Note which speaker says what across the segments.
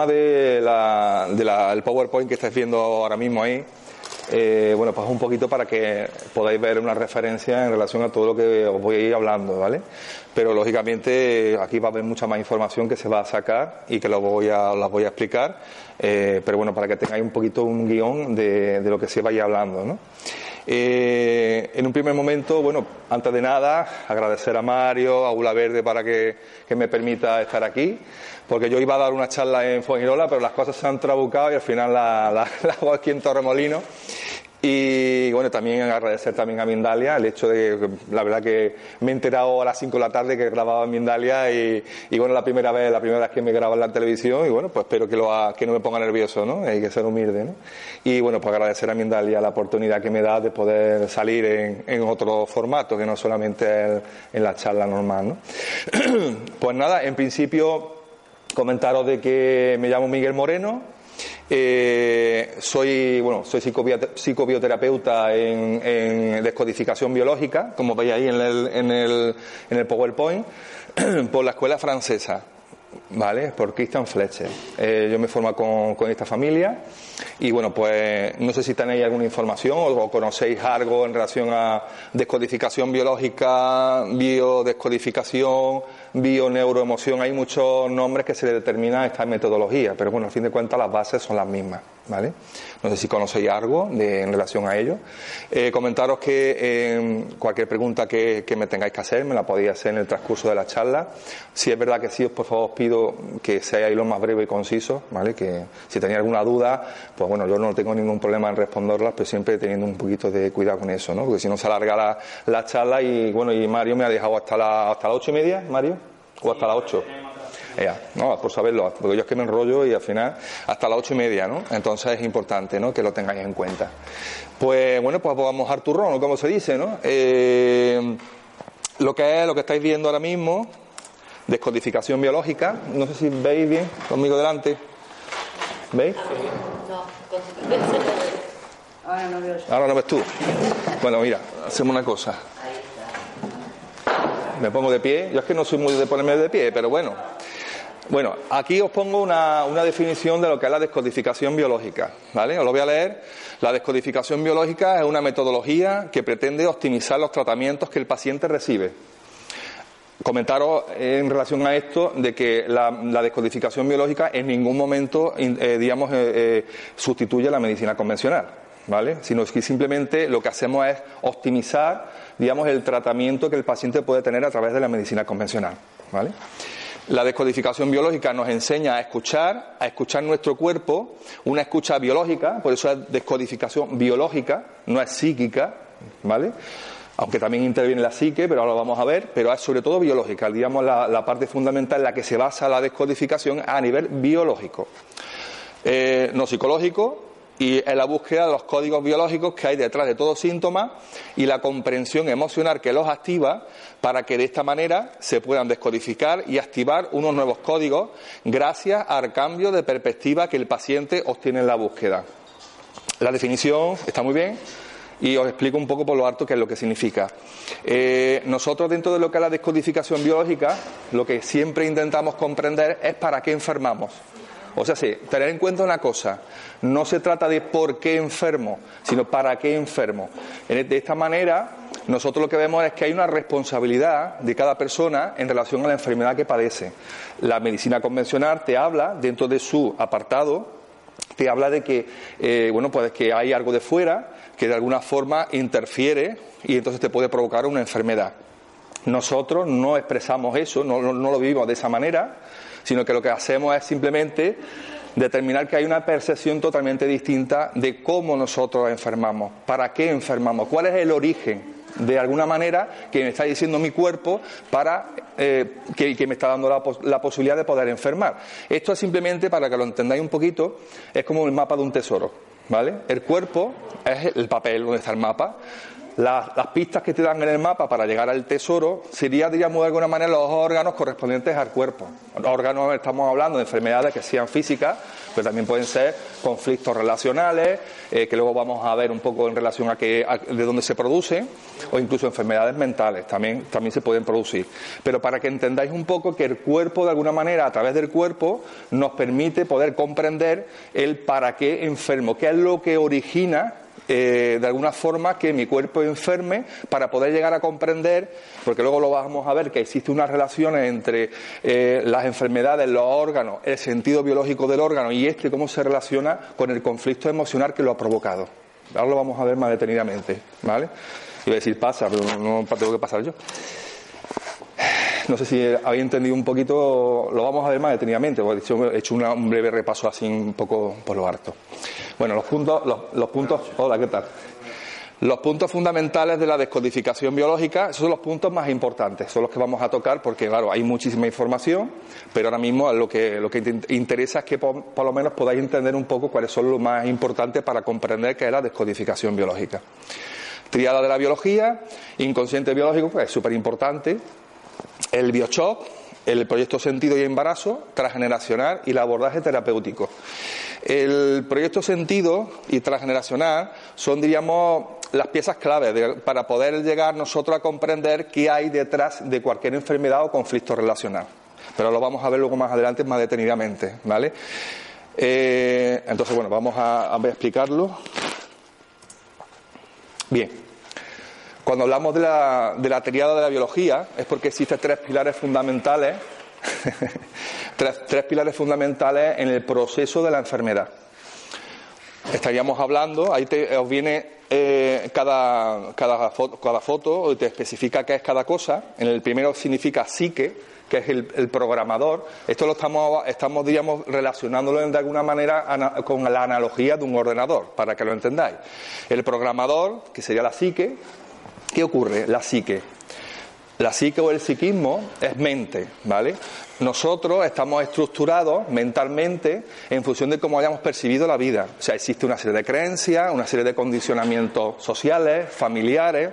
Speaker 1: tema del de la, el PowerPoint que estáis viendo ahora mismo ahí, eh, bueno, pues un poquito para que podáis ver una referencia en relación a todo lo que os voy a ir hablando, ¿vale? Pero lógicamente aquí va a haber mucha más información que se va a sacar y que lo voy a, las voy a explicar, eh, pero bueno, para que tengáis un poquito un guion de, de lo que se vaya hablando, ¿no? Eh, en un primer momento, bueno, antes de nada, agradecer a Mario, a Ula Verde para que, me permita estar aquí, porque yo iba a dar una charla en Fuengirola, pero las cosas se han trabucado y al final la, la, la hago aquí en Torremolino. Y bueno, también agradecer también a Mindalia el hecho de que la verdad que me he enterado a las 5 de la tarde que grababa Mindalia y, bueno, la primera vez, la primera vez que me graba en la televisión y bueno, pues espero que, lo ha, no me ponga nervioso, ¿no? Hay que ser humilde, ¿no? Y bueno, pues agradecer a Mindalia la oportunidad que me da de poder salir en, otro formato que no solamente en la charla normal, ¿no? pues nada, en principio comentaros de que me llamo Miguel Moreno, eh, soy, bueno, soy psicobioterapeuta en, en, descodificación biológica, como veis ahí en el, en el, en el PowerPoint, por la escuela francesa. ¿Vale? Por Christian Fletcher. Eh, yo me formo con, con, esta familia y bueno, pues no sé si tenéis alguna información o, conocéis algo en relación a descodificación biológica, biodescodificación, bioneuroemoción. Hay muchos nombres que se le determinan a esta metodología, pero bueno, al fin de cuentas las bases son las mismas. ¿Vale? No sé si conocéis algo de, en relación a ello. Eh, comentaros que eh, cualquier pregunta que, que, me tengáis que hacer me la podéis hacer en el transcurso de la charla. Si es verdad que sí, os por favor os pido que seáis lo más breve y conciso, ¿vale? Que si tenéis alguna duda, pues bueno, yo no tengo ningún problema en responderlas, pero siempre teniendo un poquito de cuidado con eso, ¿no? Porque si no se alarga la, la charla y bueno, y Mario me ha dejado hasta, la, hasta las ocho y media, Mario, o hasta las ocho. Ya, no, por saberlo, porque yo es que me enrollo y al final hasta las ocho y media, ¿no? Entonces es importante, ¿no? Que lo tengáis en cuenta. Pues bueno, pues vamos a mojar turrón, como se dice, ¿no? Eh, lo que es, lo que estáis viendo ahora mismo, descodificación biológica, no sé si veis bien, conmigo delante. ¿Veis?
Speaker 2: Ahora no veo
Speaker 1: Ahora no ves tú. Bueno, mira, hacemos una cosa. Me pongo de pie. Yo es que no soy muy de ponerme de pie, pero bueno. Bueno, aquí os pongo una, una, definición de lo que es la descodificación biológica, ¿vale? Os lo voy a leer. La descodificación biológica es una metodología que pretende optimizar los tratamientos que el paciente recibe. Comentaros en relación a esto de que la, la descodificación biológica en ningún momento, eh, digamos, eh, eh, sustituye la medicina convencional, ¿vale? Sino que simplemente lo que hacemos es optimizar, digamos, el tratamiento que el paciente puede tener a través de la medicina convencional, ¿vale? La descodificación biológica nos enseña a escuchar, a escuchar nuestro cuerpo, una escucha biológica, por eso es descodificación biológica, no es psíquica, ¿vale? Aunque también interviene la psique, pero ahora lo vamos a ver, pero es sobre todo biológica, digamos la, parte fundamental en la que se basa la descodificación a nivel biológico. Eh, no psicológico, y en la búsqueda de los códigos biológicos que hay detrás de todo síntoma y la comprensión emocional que los activa para que de esta manera se puedan descodificar y activar unos nuevos códigos gracias al cambio de perspectiva que el paciente obtiene en la búsqueda. La definición está muy bien, y os explico un poco por lo alto qué es lo que significa. Eh, nosotros dentro de lo que es la descodificación biológica, lo que siempre intentamos comprender es para qué enfermamos. O sea, tener en cuenta una cosa, no se trata de por qué enfermo, sino para qué enfermo. De esta manera, nosotros lo que vemos es que hay una responsabilidad de cada persona en relación a la enfermedad que padece. La medicina convencional te habla, dentro de su apartado, te habla de que, eh, bueno, pues que hay algo de fuera que de alguna forma interfiere y entonces te puede provocar una enfermedad. Nosotros no expresamos eso, no, lo vivimos de esa manera, sino que lo que hacemos es simplemente determinar que hay una percepción totalmente distinta de cómo nosotros enfermamos, para qué enfermamos, cuál es el origen de alguna manera que me está diciendo mi cuerpo para eh, que, me está dando la, posibilidad de poder enfermar. Esto es simplemente para que lo entendáis un poquito, es como el mapa de un tesoro. ¿vale? El cuerpo es el papel donde está el mapa. Las, pistas que te dan en el mapa para llegar al tesoro sería, digamos, de alguna manera los órganos correspondientes al cuerpo. Órganos, estamos hablando de enfermedades que sean físicas, pero también pueden ser conflictos relacionales, eh, que luego vamos a ver un poco en relación a, que, de dónde se produce, o incluso enfermedades mentales, también, también se pueden producir. Pero para que entendáis un poco que el cuerpo, de alguna manera, a través del cuerpo, nos permite poder comprender el para qué enfermo, qué es lo que origina eh, de alguna forma que mi cuerpo enferme para poder llegar a comprender, porque luego lo vamos a ver que existe una relación entre eh, las enfermedades, los órganos, el sentido biológico del órgano y este cómo se relaciona con el conflicto emocional que lo ha provocado. Ahora lo vamos a ver más detenidamente, ¿vale? Iba a decir pasa, pero no tengo que pasar yo. No sé si habéis entendido un poquito, lo vamos a ver más detenidamente, he hecho un breve repaso así un poco por lo harto. Bueno, los puntos, los, puntos, hola, ¿qué tal? Los puntos fundamentales de la descodificación biológica, esos son los puntos más importantes, son los que vamos a tocar porque, claro, hay muchísima información, pero ahora mismo lo que, lo que interesa es que por, lo menos podáis entender un poco cuáles son los más importantes para comprender qué es la descodificación biológica. Triada de la biología, inconsciente biológico, pues es súper importante. El biochoc, el proyecto sentido y embarazo, transgeneracional y el abordaje terapéutico. El proyecto sentido y transgeneracional son, diríamos, las piezas clave para poder llegar nosotros a comprender qué hay detrás de cualquier enfermedad o conflicto relacional. Pero lo vamos a ver luego más adelante, más detenidamente, ¿vale? Eh, entonces, bueno, vamos a, a explicarlo. Bien. Cuando hablamos de la, de de la biología es porque existen tres pilares fundamentales tres, pilares fundamentales en el proceso de la enfermedad. Estaríamos hablando, ahí os viene eh, cada, cada, foto, cada foto, te especifica qué es cada cosa. En el primero significa psique, que es el, programador. Esto lo estamos, estamos, digamos, relacionándolo de alguna manera con la analogía de un ordenador, para que lo entendáis. El programador, que sería la psique, ¿qué ocurre? La psique la psique o el psiquismo es mente, ¿vale? Nosotros estamos estructurados mentalmente en función de cómo hayamos percibido la vida. O sea, existe una serie de creencias, una serie de condicionamientos sociales, familiares,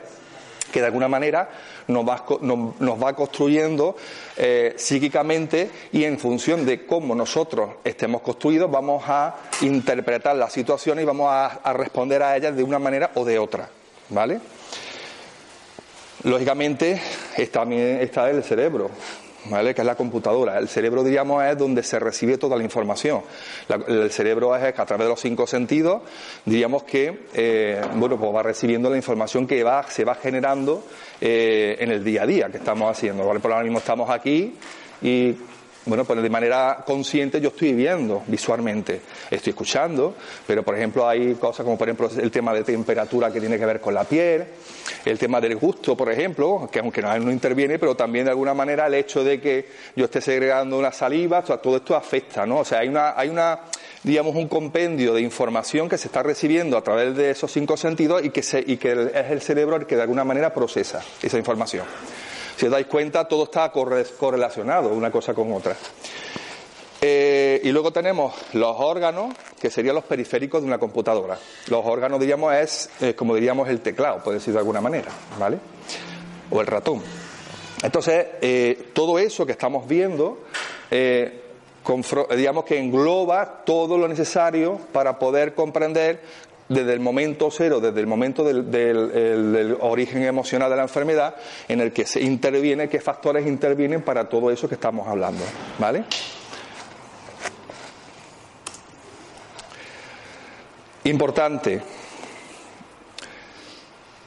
Speaker 1: que de alguna manera nos va, construyendo eh, psíquicamente y en función de cómo nosotros estemos construidos vamos a interpretar las situaciones y vamos a, a responder a ellas de una manera o de otra, ¿vale? Lógicamente, también está el cerebro, ¿vale? que es la computadora. El cerebro, diríamos, es donde se recibe toda la información. el cerebro es a través de los cinco sentidos, diríamos que, eh, bueno, pues va recibiendo la información que va, se va generando eh, en el día a día que estamos haciendo. Por ahora mismo estamos aquí y bueno, pues de manera consciente yo estoy viendo visualmente, estoy escuchando, pero por ejemplo hay cosas como por ejemplo el tema de temperatura que tiene que ver con la piel, el tema del gusto, por ejemplo, que aunque no, interviene, pero también de alguna manera el hecho de que yo esté segregando una saliva, todo esto afecta, ¿no? O sea, hay una, hay una, digamos, un compendio de información que se está recibiendo a través de esos cinco sentidos y que, se, y que es el cerebro el que de alguna manera procesa esa información. Si os dais cuenta, todo está correlacionado una cosa con otra. Eh, y luego tenemos los órganos, que serían los periféricos de una computadora. Los órganos, diríamos, es eh, como diríamos el teclado, puede decir de alguna manera, ¿vale? O el ratón. Entonces, eh, todo eso que estamos viendo, digamos que engloba todo lo necesario para poder comprender desde el momento cero, desde el momento del, origen emocional de la enfermedad, en el que se interviene, qué factores intervienen para todo eso que estamos hablando. ¿Vale? Importante.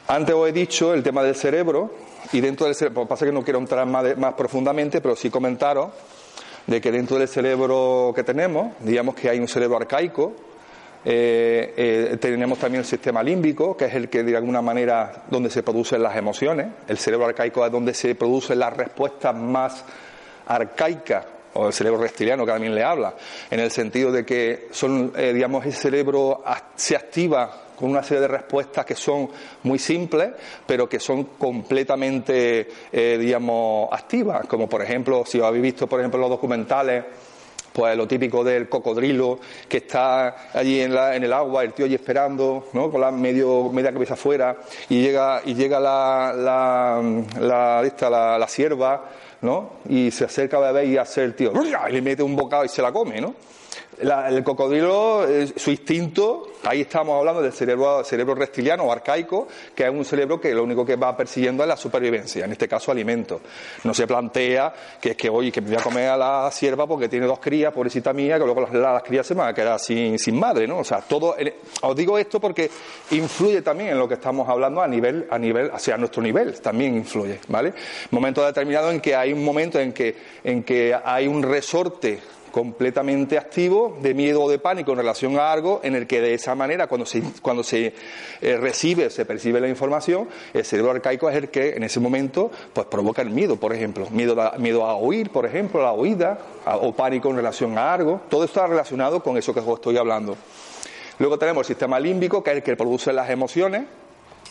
Speaker 1: Antes os he dicho el tema del cerebro, y dentro del cerebro, pasa que no quiero entrar más profundamente, pero sí comentaros de que dentro del cerebro que tenemos, digamos que hay un cerebro arcaico, eh, eh, tenemos también el sistema límbico, que es el que de alguna manera donde se producen las emociones. El cerebro arcaico es donde se producen las respuestas más arcaicas, o el cerebro reptiliano que también le habla, en el sentido de que son, eh, digamos, el cerebro se activa con una serie de respuestas que son muy simples, pero que son completamente, digamos, activas, como por ejemplo, si habéis visto, por ejemplo, los documentales pues lo típico del cocodrilo que está allí en, la, en el agua, el tío allí esperando, ¿no? Con la medio, media cabeza afuera, y llega, y llega la, la, la, la sierva, ¿no? Y se acerca a beber y hace el tío, y le mete un bocado y se la come, ¿no? El cocodrilo, su instinto, ahí estamos hablando del cerebro, cerebro reptiliano o arcaico, que es un cerebro que lo único que va persiguiendo es la supervivencia, en este caso alimento. No se plantea que es que, oye, que voy a comer a la sierva porque tiene dos crías, pobrecita mía, que luego las, crías se van a quedar sin, sin madre, ¿no? O sea, todo, os digo esto porque influye también en lo que estamos hablando a nivel, a nivel, hacia nuestro nivel, también influye, ¿vale? Momento determinado en que hay un momento en que, en que hay un resorte completamente activo de miedo o de pánico en relación a algo en el que de esa manera cuando se, cuando se eh, recibe, se percibe la información, el cerebro arcaico es el que en ese momento pues provoca el miedo, por ejemplo, miedo a, miedo a oír, por ejemplo, la oída, o pánico en relación a algo, todo está relacionado con eso que os estoy hablando. Luego tenemos el sistema límbico, que es el que produce las emociones,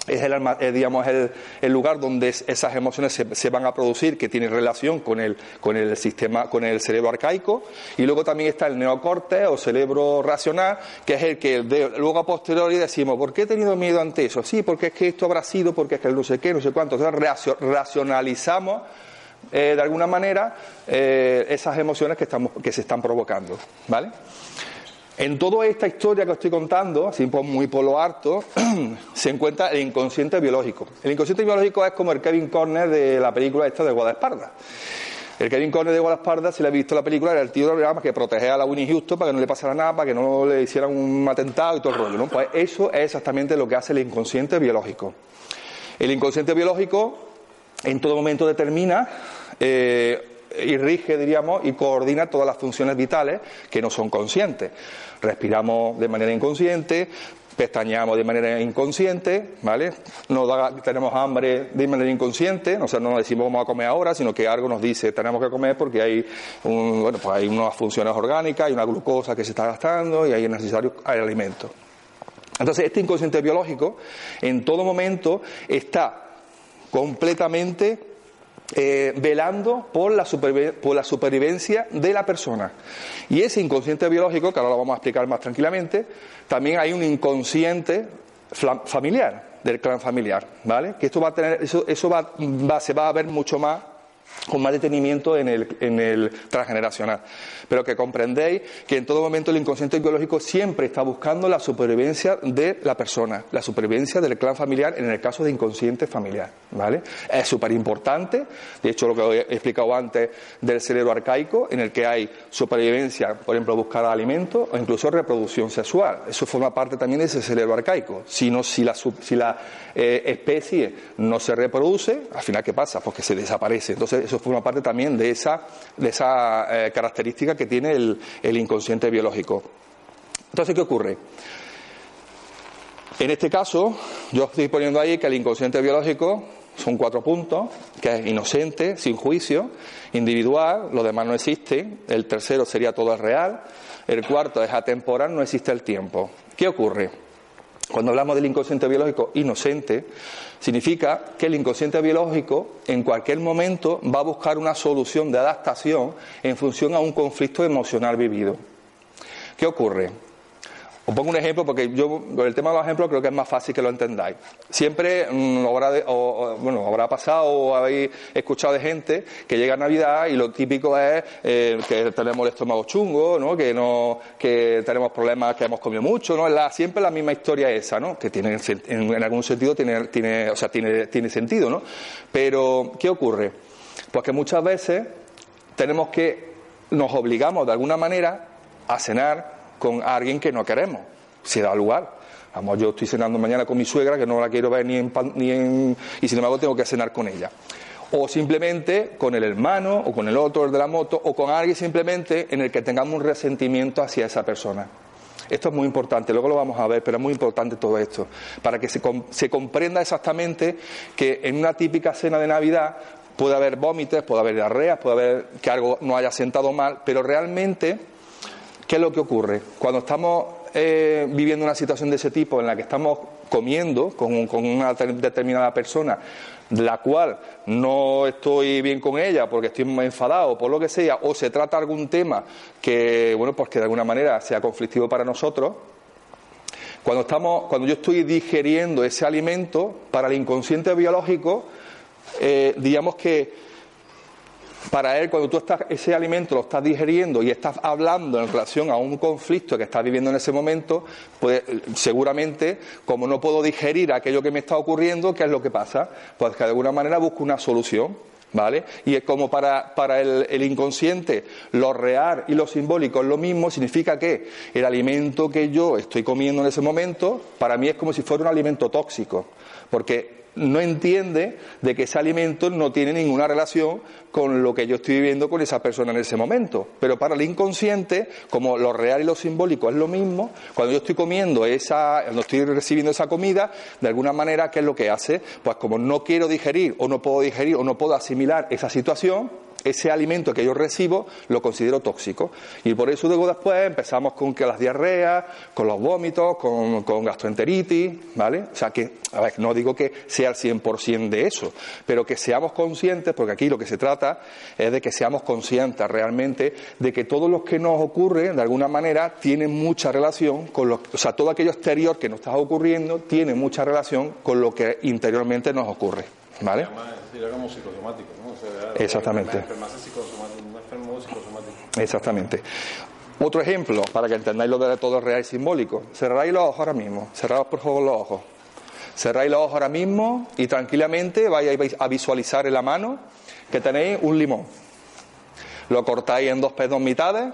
Speaker 1: es el, eh, digamos, el, el, lugar donde esas emociones se, van a producir, que tiene relación con el, con el sistema, con el cerebro arcaico. Y luego también está el neocorte o cerebro racional, que es el que luego a posteriori decimos, ¿por qué he tenido miedo ante eso? Sí, porque es que esto habrá sido, porque es que no sé qué, no sé cuánto. Entonces racionalizamos eh, de alguna manera eh, esas emociones que, estamos, que se están provocando. ¿Vale? En toda esta historia que os estoy contando, así muy por lo harto, se encuentra el inconsciente biológico. El inconsciente biológico es como el Kevin Corner de la película esta de Guadalesparda. El Kevin Corner de Guadalesparda, si le ha visto la película, era el tío de que protegía a la Winnie Houston para que no le pasara nada, para que no le hicieran un atentado y todo el rollo. Pues eso es exactamente lo que hace el inconsciente biológico. El inconsciente biológico en todo momento determina eh, y rige, diríamos, y coordina todas las funciones vitales que no son conscientes. Respiramos de manera inconsciente, pestañeamos de manera inconsciente, ¿vale? tenemos hambre de manera inconsciente, o sea, no decimos vamos a comer ahora, sino que algo nos dice tenemos que comer porque hay, bueno, pues hay unas funciones orgánicas, hay una glucosa que se está gastando y hay necesario el alimento. Entonces, este inconsciente biológico en todo momento está completamente eh, velando por la, por la supervivencia de la persona. Y ese inconsciente biológico, que ahora lo vamos a explicar más tranquilamente, también hay un inconsciente familiar, del clan familiar, ¿vale? Que esto va a tener, eso, va, se va a ver mucho más con más detenimiento en el, en el transgeneracional. Pero que comprendéis que en todo momento el inconsciente biológico siempre está buscando la supervivencia de la persona, la supervivencia del clan familiar en el caso de inconsciente familiar. ¿vale? Es súper importante, de hecho lo que he explicado antes del cerebro arcaico, en el que hay supervivencia, por ejemplo, buscar alimento o incluso reproducción sexual. Eso forma parte también de ese cerebro arcaico. Si, no, si la, si la eh, especie no se reproduce, al final, ¿qué pasa? Pues que se desaparece. Entonces, eso forma parte también de esa, de esa eh, característica que tiene el, el inconsciente biológico. Entonces, ¿qué ocurre? En este caso, yo estoy poniendo ahí que el inconsciente biológico son cuatro puntos, que es inocente, sin juicio, individual, lo demás no existe, el tercero sería todo es real, el cuarto es atemporal, no existe el tiempo. ¿Qué ocurre? Cuando hablamos del inconsciente biológico inocente, significa que el inconsciente biológico en cualquier momento va a buscar una solución de adaptación en función a un conflicto emocional vivido. ¿Qué ocurre? Os pongo un ejemplo porque yo el tema de los ejemplos creo que es más fácil que lo entendáis. Siempre mm, habrá, pasado o habéis escuchado de gente que llega a Navidad y lo típico es eh, que tenemos el estómago chungo, ¿no? que no, que tenemos problemas, que hemos comido mucho, ¿no? La, siempre la misma historia esa, ¿no? Que tiene en, en algún sentido tiene, tiene, o sea, tiene, tiene sentido, ¿no? Pero ¿qué ocurre? Pues que muchas veces tenemos que nos obligamos de alguna manera a cenar con alguien que no queremos. se da lugar. Vamos, yo estoy cenando mañana con mi suegra, que no la quiero ver ni en, ni en... y sin embargo tengo que cenar con ella. O simplemente con el hermano, o con el otro, el de la moto, o con alguien simplemente en el que tengamos un resentimiento hacia esa persona. Esto es muy importante, luego lo vamos a ver, pero es muy importante todo esto, para que se, se comprenda exactamente que en una típica cena de Navidad puede haber vómites, puede haber diarreas, puede haber que algo no haya sentado mal, pero realmente, ¿qué es lo que ocurre? Cuando estamos eh, viviendo una situación de ese tipo en la que estamos comiendo con, una determinada persona, la cual no estoy bien con ella porque estoy enfadado por lo que sea, o se trata algún tema que, bueno, pues que de alguna manera sea conflictivo para nosotros, cuando, estamos, cuando yo estoy digeriendo ese alimento, para el inconsciente biológico, eh, digamos que para él, cuando tú estás, ese alimento lo estás digeriendo y estás hablando en relación a un conflicto que estás viviendo en ese momento, pues seguramente, como no puedo digerir aquello que me está ocurriendo, ¿qué es lo que pasa? Pues que de alguna manera busco una solución. ¿Vale? Y es como para, para el, el, inconsciente lo real y lo simbólico es lo mismo, significa que el alimento que yo estoy comiendo en ese momento, para mí es como si fuera un alimento tóxico, porque no entiende de que ese alimento no tiene ninguna relación con lo que yo estoy viviendo con esa persona en ese momento. Pero para el inconsciente, como lo real y lo simbólico es lo mismo, cuando yo estoy comiendo esa, cuando estoy recibiendo esa comida, de alguna manera, ¿qué es lo que hace? Pues como no quiero digerir o no puedo digerir o no puedo asimilar esa situación, ese alimento que yo recibo lo considero tóxico. Y por eso luego después empezamos con que las diarreas, con los vómitos, con, gastroenteritis, ¿vale? O sea que, a ver, no digo que sea el 100% de eso, pero que seamos conscientes, porque aquí lo que se trata es de que seamos conscientes realmente de que todo lo que nos ocurre, de alguna manera, tiene mucha relación con lo, o sea, todo aquello exterior que nos está ocurriendo tiene mucha relación con lo que interiormente nos ocurre, ¿vale?
Speaker 3: como psicosomático.
Speaker 1: Exactamente. Exactamente. Otro ejemplo, para que entendáis lo de todo real y simbólico. Cerráis los ojos ahora mismo. Cerraos por favor los ojos. Cerráis los ojos ahora mismo y tranquilamente vais a visualizar en la mano que tenéis un limón. Lo cortáis en dos pedos mitades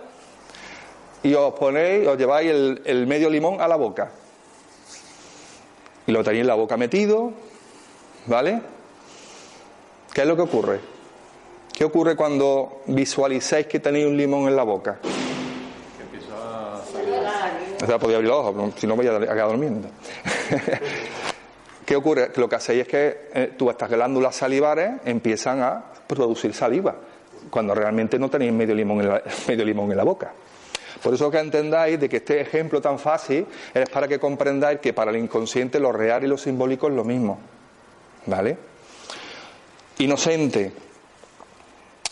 Speaker 1: y os ponéis, os lleváis el, el medio limón a la boca. Y lo tenéis en la boca metido, ¿vale? ¿Qué es lo que ocurre? ¿Qué ocurre cuando visualizáis que tenéis un limón en la boca? O sea, podía abrir los ojos, si no voy a quedar durmiendo. ¿Qué ocurre? Que lo que hacéis es que eh, tú, estas glándulas salivares empiezan a producir saliva, cuando realmente no tenéis medio limón en la, medio limón en la boca. Por eso que entendáis de que este ejemplo tan fácil es para que comprendáis que para el inconsciente lo real y lo simbólico es lo mismo. ¿Vale? Inocente.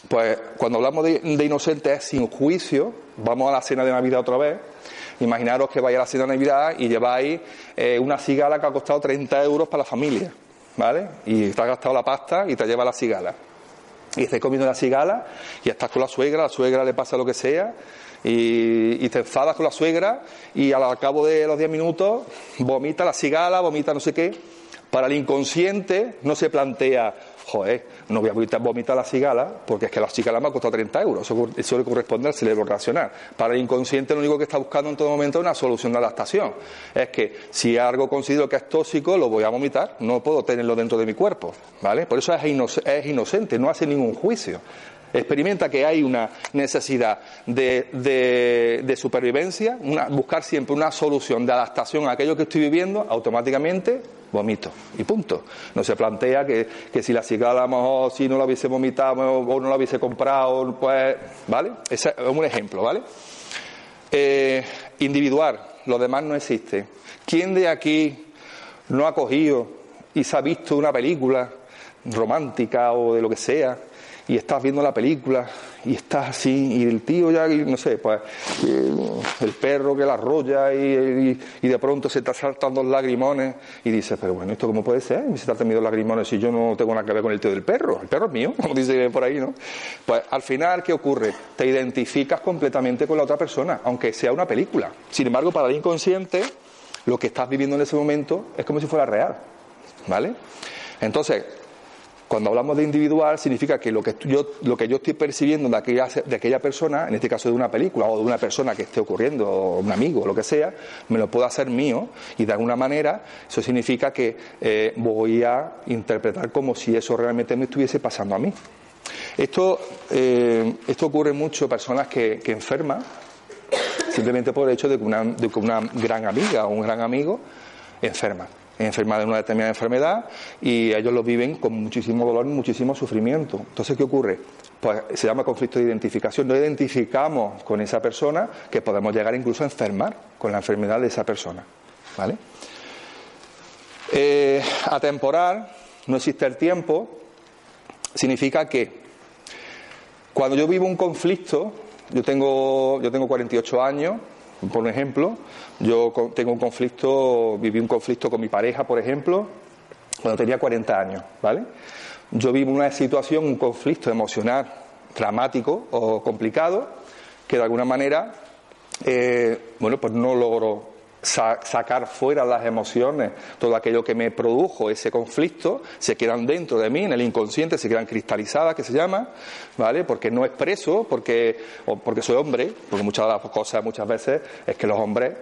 Speaker 1: Pues cuando hablamos de, inocente es sin juicio. Vamos a la cena de Navidad otra vez. Imaginaros que vais a la cena de Navidad y lleváis eh, una cigala que ha costado 30 euros para la familia. ¿Vale? Y te has gastado la pasta y te lleva la cigala. Y estás comiendo la cigala y estás con la suegra, la suegra le pasa lo que sea y, y, te enfadas con la suegra y al cabo de los 10 minutos vomita la cigala, vomita no sé qué. Para el inconsciente no se plantea, joder, no voy a vomitar la cigala porque es que la cigala me ha costado 30 euros. Eso, le corresponde al cerebro racional. Para el inconsciente lo único que está buscando en todo momento es una solución de adaptación. Es que si algo considero que es tóxico, lo voy a vomitar. No puedo tenerlo dentro de mi cuerpo. ¿vale? Por eso es, inocente, no hace ningún juicio experimenta que hay una necesidad de, supervivencia, buscar siempre una solución de adaptación a aquello que estoy viviendo, automáticamente vomito y punto. No se plantea que, si la cigala a si no la hubiese vomitado o no la hubiese comprado, pues, ¿vale? Ese es un ejemplo, ¿vale? Eh, individual, lo demás no existe. ¿Quién de aquí no ha cogido y se ha visto una película romántica o de lo que sea y estás viendo la película y estás así y el tío ya, no sé, pues el perro que la arrolla y, y, de pronto se te saltan dos lagrimones y dices, pero bueno, ¿esto cómo puede ser? Me se te dos lagrimones si yo no tengo nada que ver con el tío del perro, el perro es mío, como dice por ahí, ¿no? Pues al final, ¿qué ocurre? Te identificas completamente con la otra persona, aunque sea una película. Sin embargo, para el inconsciente, lo que estás viviendo en ese momento es como si fuera real, ¿vale? Entonces, Cuando hablamos de individual significa que lo que yo, lo que yo estoy percibiendo de aquella, de aquella persona, en este caso de una película o de una persona que esté ocurriendo, o un amigo, o lo que sea, me lo puedo hacer mío y de alguna manera eso significa que eh, voy a interpretar como si eso realmente me estuviese pasando a mí. Esto, eh, esto ocurre mucho personas que, que enferman simplemente por el hecho de que una, de que una gran amiga o un gran amigo enferma enferma de una determinada enfermedad y ellos lo viven con muchísimo dolor muchísimo sufrimiento. Entonces, ¿qué ocurre? Pues se llama conflicto de identificación. No identificamos con esa persona que podemos llegar incluso a enfermar con la enfermedad de esa persona. ¿Vale? Eh, atemporal, no existe el tiempo, significa que cuando yo vivo un conflicto, yo tengo, yo tengo 48 años, por ejemplo, yo tengo un conflicto, viví un conflicto con mi pareja, por ejemplo, cuando tenía 40 años, ¿vale? Yo vivo una situación, un conflicto emocional dramático o complicado, que de alguna manera, eh, bueno, pues no logro sacar fuera las emociones, todo aquello que me produjo ese conflicto, se quedan dentro de mí, en el inconsciente, se quedan cristalizadas, que se llama, ¿vale? Porque no expreso, porque, o porque soy hombre, porque muchas de las cosas muchas veces es que los hombres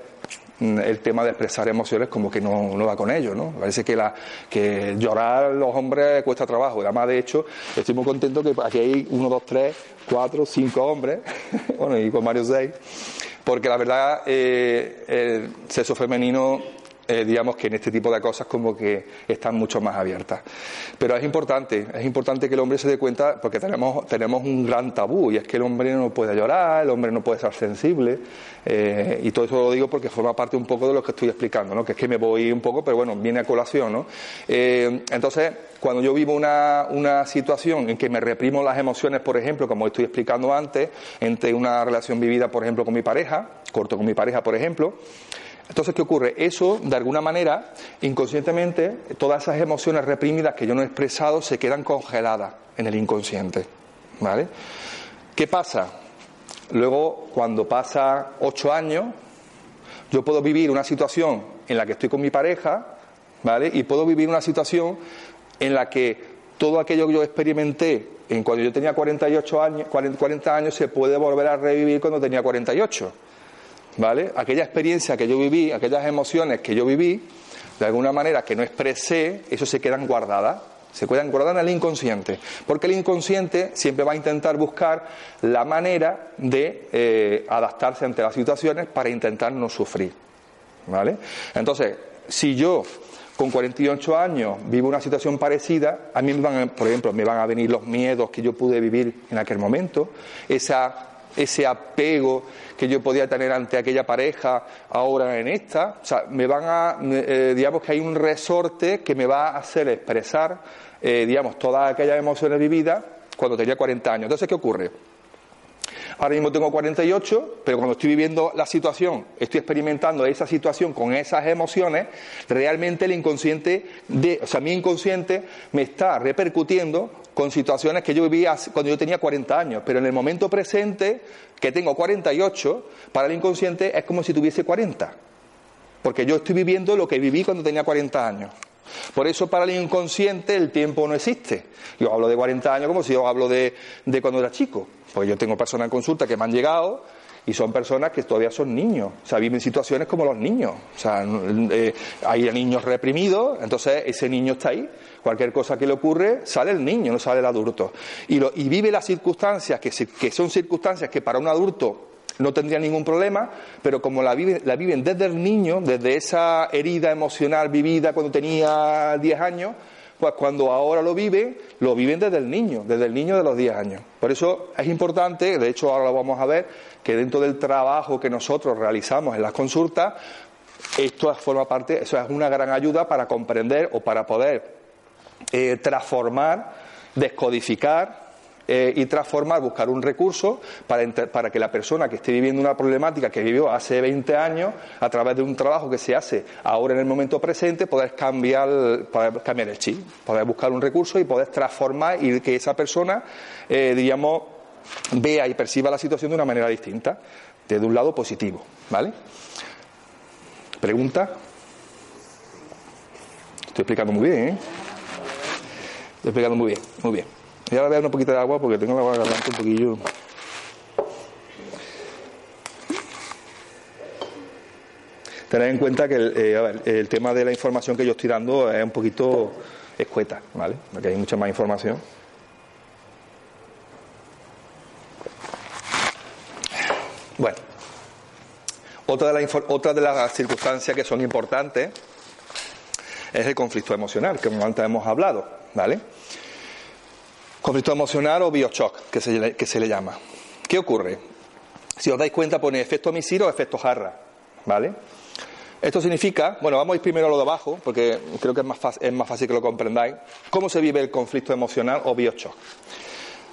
Speaker 1: mm, el tema de expresar emociones como que no, no va con ellos, ¿no? Parece que, la, que llorar los hombres cuesta trabajo. Además, de hecho, estoy muy contento que aquí hay uno, dos, tres, cuatro, cinco hombres, bueno, y con Mario seis, porque la verdad eh, el sexo femenino eh, digamos que en este tipo de cosas como que están mucho más abiertas. Pero es importante, es importante que el hombre se dé cuenta, porque tenemos, tenemos un gran tabú, y es que el hombre no puede llorar, el hombre no puede ser sensible, eh, y todo eso lo digo porque forma parte un poco de lo que estoy explicando, ¿no? que es que me voy un poco, pero bueno, viene a colación. ¿no? entonces, cuando yo vivo una, una situación en que me reprimo las emociones, por ejemplo, como estoy explicando antes, entre una relación vivida, por ejemplo, con mi pareja, corto con mi pareja, por ejemplo, entonces, ¿qué ocurre? Eso, de alguna manera, inconscientemente, todas esas emociones reprimidas que yo no he expresado se quedan congeladas en el inconsciente. ¿Vale? ¿Qué pasa? Luego, cuando pasa ocho años, yo puedo vivir una situación en la que estoy con mi pareja, ¿vale? Y puedo vivir una situación en la que todo aquello que yo experimenté en cuando yo tenía 48 años, 40 años se puede volver a revivir cuando tenía 48. ¿Vale? Aquella experiencia que yo viví, aquellas emociones que yo viví, de alguna manera que no expresé, eso se quedan guardadas. Se quedan guardadas en el inconsciente. Porque el inconsciente siempre va a intentar buscar la manera de eh, adaptarse ante las situaciones para intentar no sufrir. ¿Vale? Entonces, si yo con 48 años vivo una situación parecida, a mí me van, por ejemplo, me van a venir los miedos que yo pude vivir en aquel momento, esa, ese apego que yo podía tener ante aquella pareja ahora en esta, o sea, me van a, eh, digamos que hay un resorte que me va a hacer expresar, eh, digamos, todas aquellas emociones vividas cuando tenía 40 años. Entonces, ¿qué ocurre? Ahora mismo tengo 48, pero cuando estoy viviendo la situación, estoy experimentando esa situación con esas emociones, realmente el inconsciente, de, o sea, mi inconsciente me está repercutiendo con situaciones que yo vivía cuando yo tenía 40 años, pero en el momento presente, que tengo 48, para el inconsciente es como si tuviese 40, porque yo estoy viviendo lo que viví cuando tenía 40 años. Por eso para el inconsciente el tiempo no existe. Yo hablo de 40 años como si yo hablo de, de cuando era chico. Porque yo tengo personas en consulta que me han llegado y son personas que todavía son niños, o sea, viven situaciones como los niños. O sea, eh, hay niños reprimidos, entonces ese niño está ahí. Cualquier cosa que le ocurre, sale el niño, no sale el adulto. Y, lo, y vive las circunstancias que, que son circunstancias que para un adulto no tendría ningún problema, pero como la viven, la viven desde el niño, desde esa herida emocional vivida cuando tenía 10 años, pues cuando ahora lo viven, lo viven desde el niño, desde el niño de los 10 años. Por eso es importante, de hecho ahora lo vamos a ver, que dentro del trabajo que nosotros realizamos en las consultas, esto forma parte, eso es una gran ayuda para comprender o para poder eh, transformar, descodificar eh, y transformar, buscar un recurso para, para, que la persona que esté viviendo una problemática que vivió hace 20 años, a través de un trabajo que se hace ahora en el momento presente, poder cambiar, poder cambiar el chip, poder buscar un recurso y poder transformar y que esa persona, eh, vea y perciba la situación de una manera distinta, desde un lado positivo. ¿Vale? ¿Pregunta? Estoy explicando muy bien, ¿eh? Estoy pegando muy bien, muy bien. Y ahora voy a dar un poquito de agua porque tengo la garganta un poquillo. Tened en cuenta que el, eh, tema de la información que yo estoy dando es un poquito escueta, ¿vale? Porque hay mucha más información. Bueno, otra de, la otra de las circunstancias que son importantes es el conflicto emocional, que antes hemos hablado, ¿vale? Conflicto emocional o bioshock, que se, le- que se le llama. ¿Qué ocurre? Si os dais cuenta, pone efecto misir o efecto jarra, ¿vale? Esto significa, bueno, vamos a ir primero a lo de abajo, porque creo que es más, fácil, es más fácil que lo comprendáis. ¿Cómo se vive el conflicto emocional o bioshock?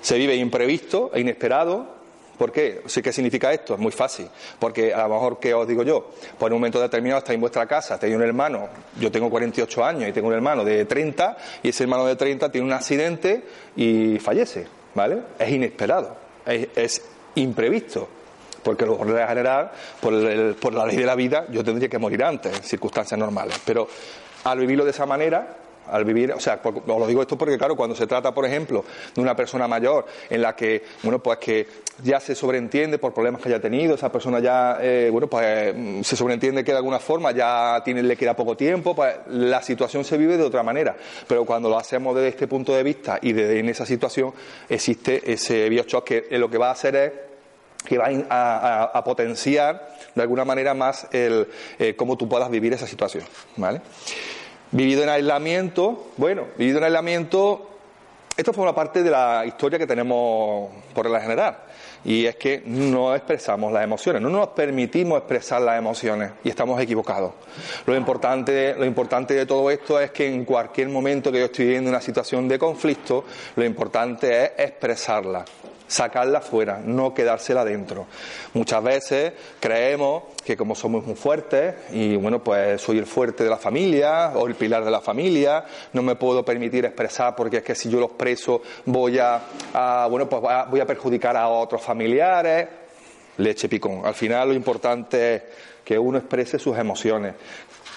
Speaker 1: Se vive imprevisto e inesperado. ¿Por qué? Sí, ¿Qué significa esto? Es muy fácil. Porque a lo mejor, ¿qué os digo yo? Pues en un momento determinado estáis en vuestra casa, tenéis un hermano, yo tengo 48 años y tengo un hermano de 30, y ese hermano de 30 tiene un accidente y fallece, ¿vale? Es inesperado, es, imprevisto. Porque lo general, por, el- por la ley de la vida, yo tendría que morir antes, en circunstancias normales. Pero al vivirlo de esa manera, al vivir, o sea, por- os lo digo esto porque, claro, cuando se trata, por ejemplo, de una persona mayor en la que, bueno, pues que ya se sobreentiende por problemas que haya tenido, esa persona ya, eh, bueno, pues mm, se sobreentiende que de alguna forma ya tiene, le queda poco tiempo, pues la situación se vive de otra manera. Pero cuando lo hacemos desde este punto de vista y desde en esa situación, existe ese bioshock que eh, lo que va a hacer es que va a potenciar de alguna manera más el eh, cómo tú puedas vivir esa situación, ¿vale? Vivido en aislamiento, bueno, vivido en aislamiento, esto forma parte de la historia que tenemos por regla general. Y es que no expresamos las emociones, no nos permitimos expresar las emociones y estamos equivocados. Lo importante, lo importante de todo esto es que en cualquier momento que yo estoy viviendo una situación de conflicto, lo importante es expresarla, sacarla fuera, no quedársela dentro. Muchas veces creemos que como somos muy fuertes y bueno, pues soy el fuerte de la familia o el pilar de la familia, no me puedo permitir expresar porque es que si yo lo expreso voy a, bueno, pues voy a perjudicar a otros familiares. Leche picón. Al final lo importante es que uno exprese sus emociones,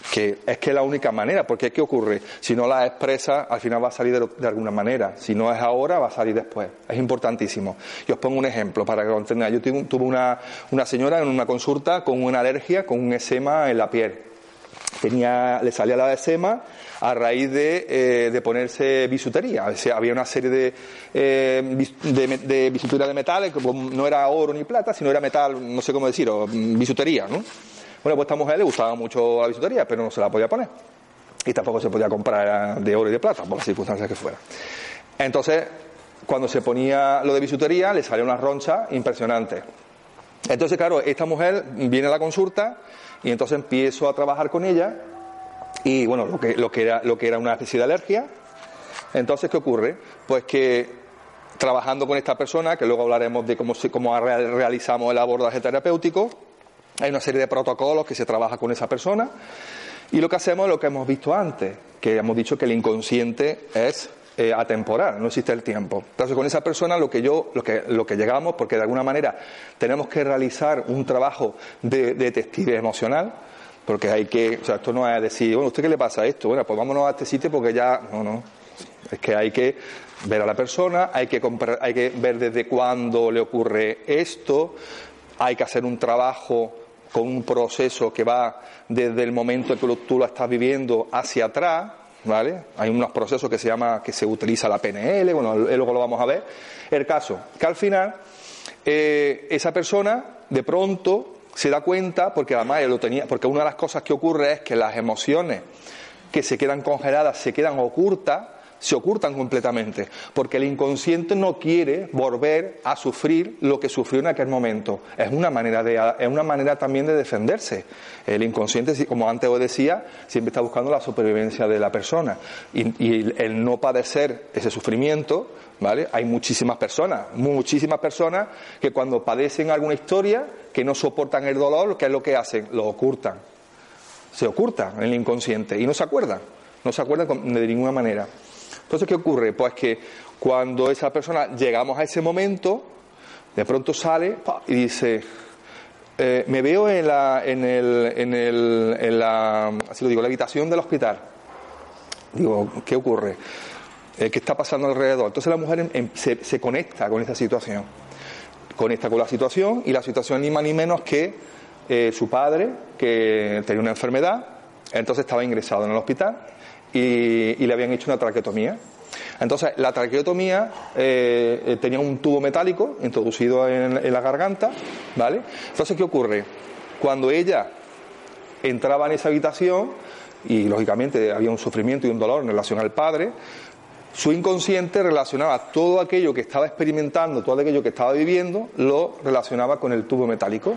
Speaker 1: que es que es la única manera, porque ¿qué ocurre? Si no las expresa, al final va a salir de, alguna manera. Si no es ahora, va a salir después. Es importantísimo. Y os pongo un ejemplo para que lo entendáis. Yo tuve una, una señora en una consulta con una alergia, con un eczema en la piel. Tenía, le salía la eczema a raíz de, eh, de ponerse bisutería. Había una serie de, eh, de, de bisutería de metales, como no era oro ni plata, sino era metal, no sé cómo decirlo, bisutería, ¿no? Bueno, pues esta mujer le gustaba mucho la bisutería, pero no se la podía poner. Y tampoco se podía comprar de oro y de plata, por las circunstancias que fueran. Entonces, cuando se ponía lo de bisutería, le salía una roncha impresionante. Entonces, claro, esta mujer viene a la consulta y entonces empiezo a trabajar con ella y, bueno, lo que, era, una especie de alergia. Entonces, ¿qué ocurre? Pues que trabajando con esta persona, que luego hablaremos de cómo, cómo re- realizamos el abordaje terapéutico, hay una serie de protocolos que se trabaja con esa persona y lo que hacemos es lo que hemos visto antes, que hemos dicho que el inconsciente es eh, atemporal, no existe el tiempo. Entonces con esa persona lo que yo, lo que, lo que llegamos, porque de alguna manera tenemos que realizar un trabajo de, de detective emocional, porque hay que, o sea, esto no es decir, bueno, ¿usted qué le pasa a esto? Bueno, pues vámonos a este sitio porque ya, no, no. Es que hay que ver a la persona, hay que, comprar- hay que ver desde cuándo le ocurre esto, hay que hacer un trabajo con un proceso que va desde el momento en que tú lo estás viviendo hacia atrás, ¿vale? Hay unos procesos que se llama, que se utiliza la PNL, bueno, luego lo vamos a ver. El caso, que al final, eh, esa persona de pronto se da cuenta, porque además él lo tenía, porque una de las cosas que ocurre es que las emociones que se quedan congeladas, se quedan ocultas, se ocultan completamente, porque el inconsciente no quiere volver a sufrir lo que sufrió en aquel momento. Es una manera de, es una manera también de defenderse. El inconsciente, como antes os decía, siempre está buscando la supervivencia de la persona y, y el no padecer ese sufrimiento, ¿vale? Hay muchísimas personas, muchísimas personas que cuando padecen alguna historia que no soportan el dolor, ¿qué es lo que hacen? Lo ocultan se oculta en el inconsciente y no se acuerdan, no se acuerdan de ninguna manera. Entonces, ¿qué ocurre? Pues que cuando esa persona llegamos a ese momento, de pronto sale y dice, eh, me veo en la, en el, en el, en la, así lo digo, la habitación del hospital. Digo, ¿qué ocurre? eh, qué está pasando alrededor. Entonces la mujer em- em- se, conecta con esta situación, conecta con la situación y la situación ni más ni menos que eh, su padre, que tenía una enfermedad, entonces estaba ingresado en el hospital y, y le habían hecho una traqueotomía. Entonces, la traqueotomía eh, eh, tenía un tubo metálico introducido en, en la garganta, ¿vale? Entonces, ¿qué ocurre? Cuando ella entraba en esa habitación y lógicamente había un sufrimiento y un dolor en relación al padre, su inconsciente relacionaba todo aquello que estaba experimentando, todo aquello que estaba viviendo, lo relacionaba con el tubo metálico.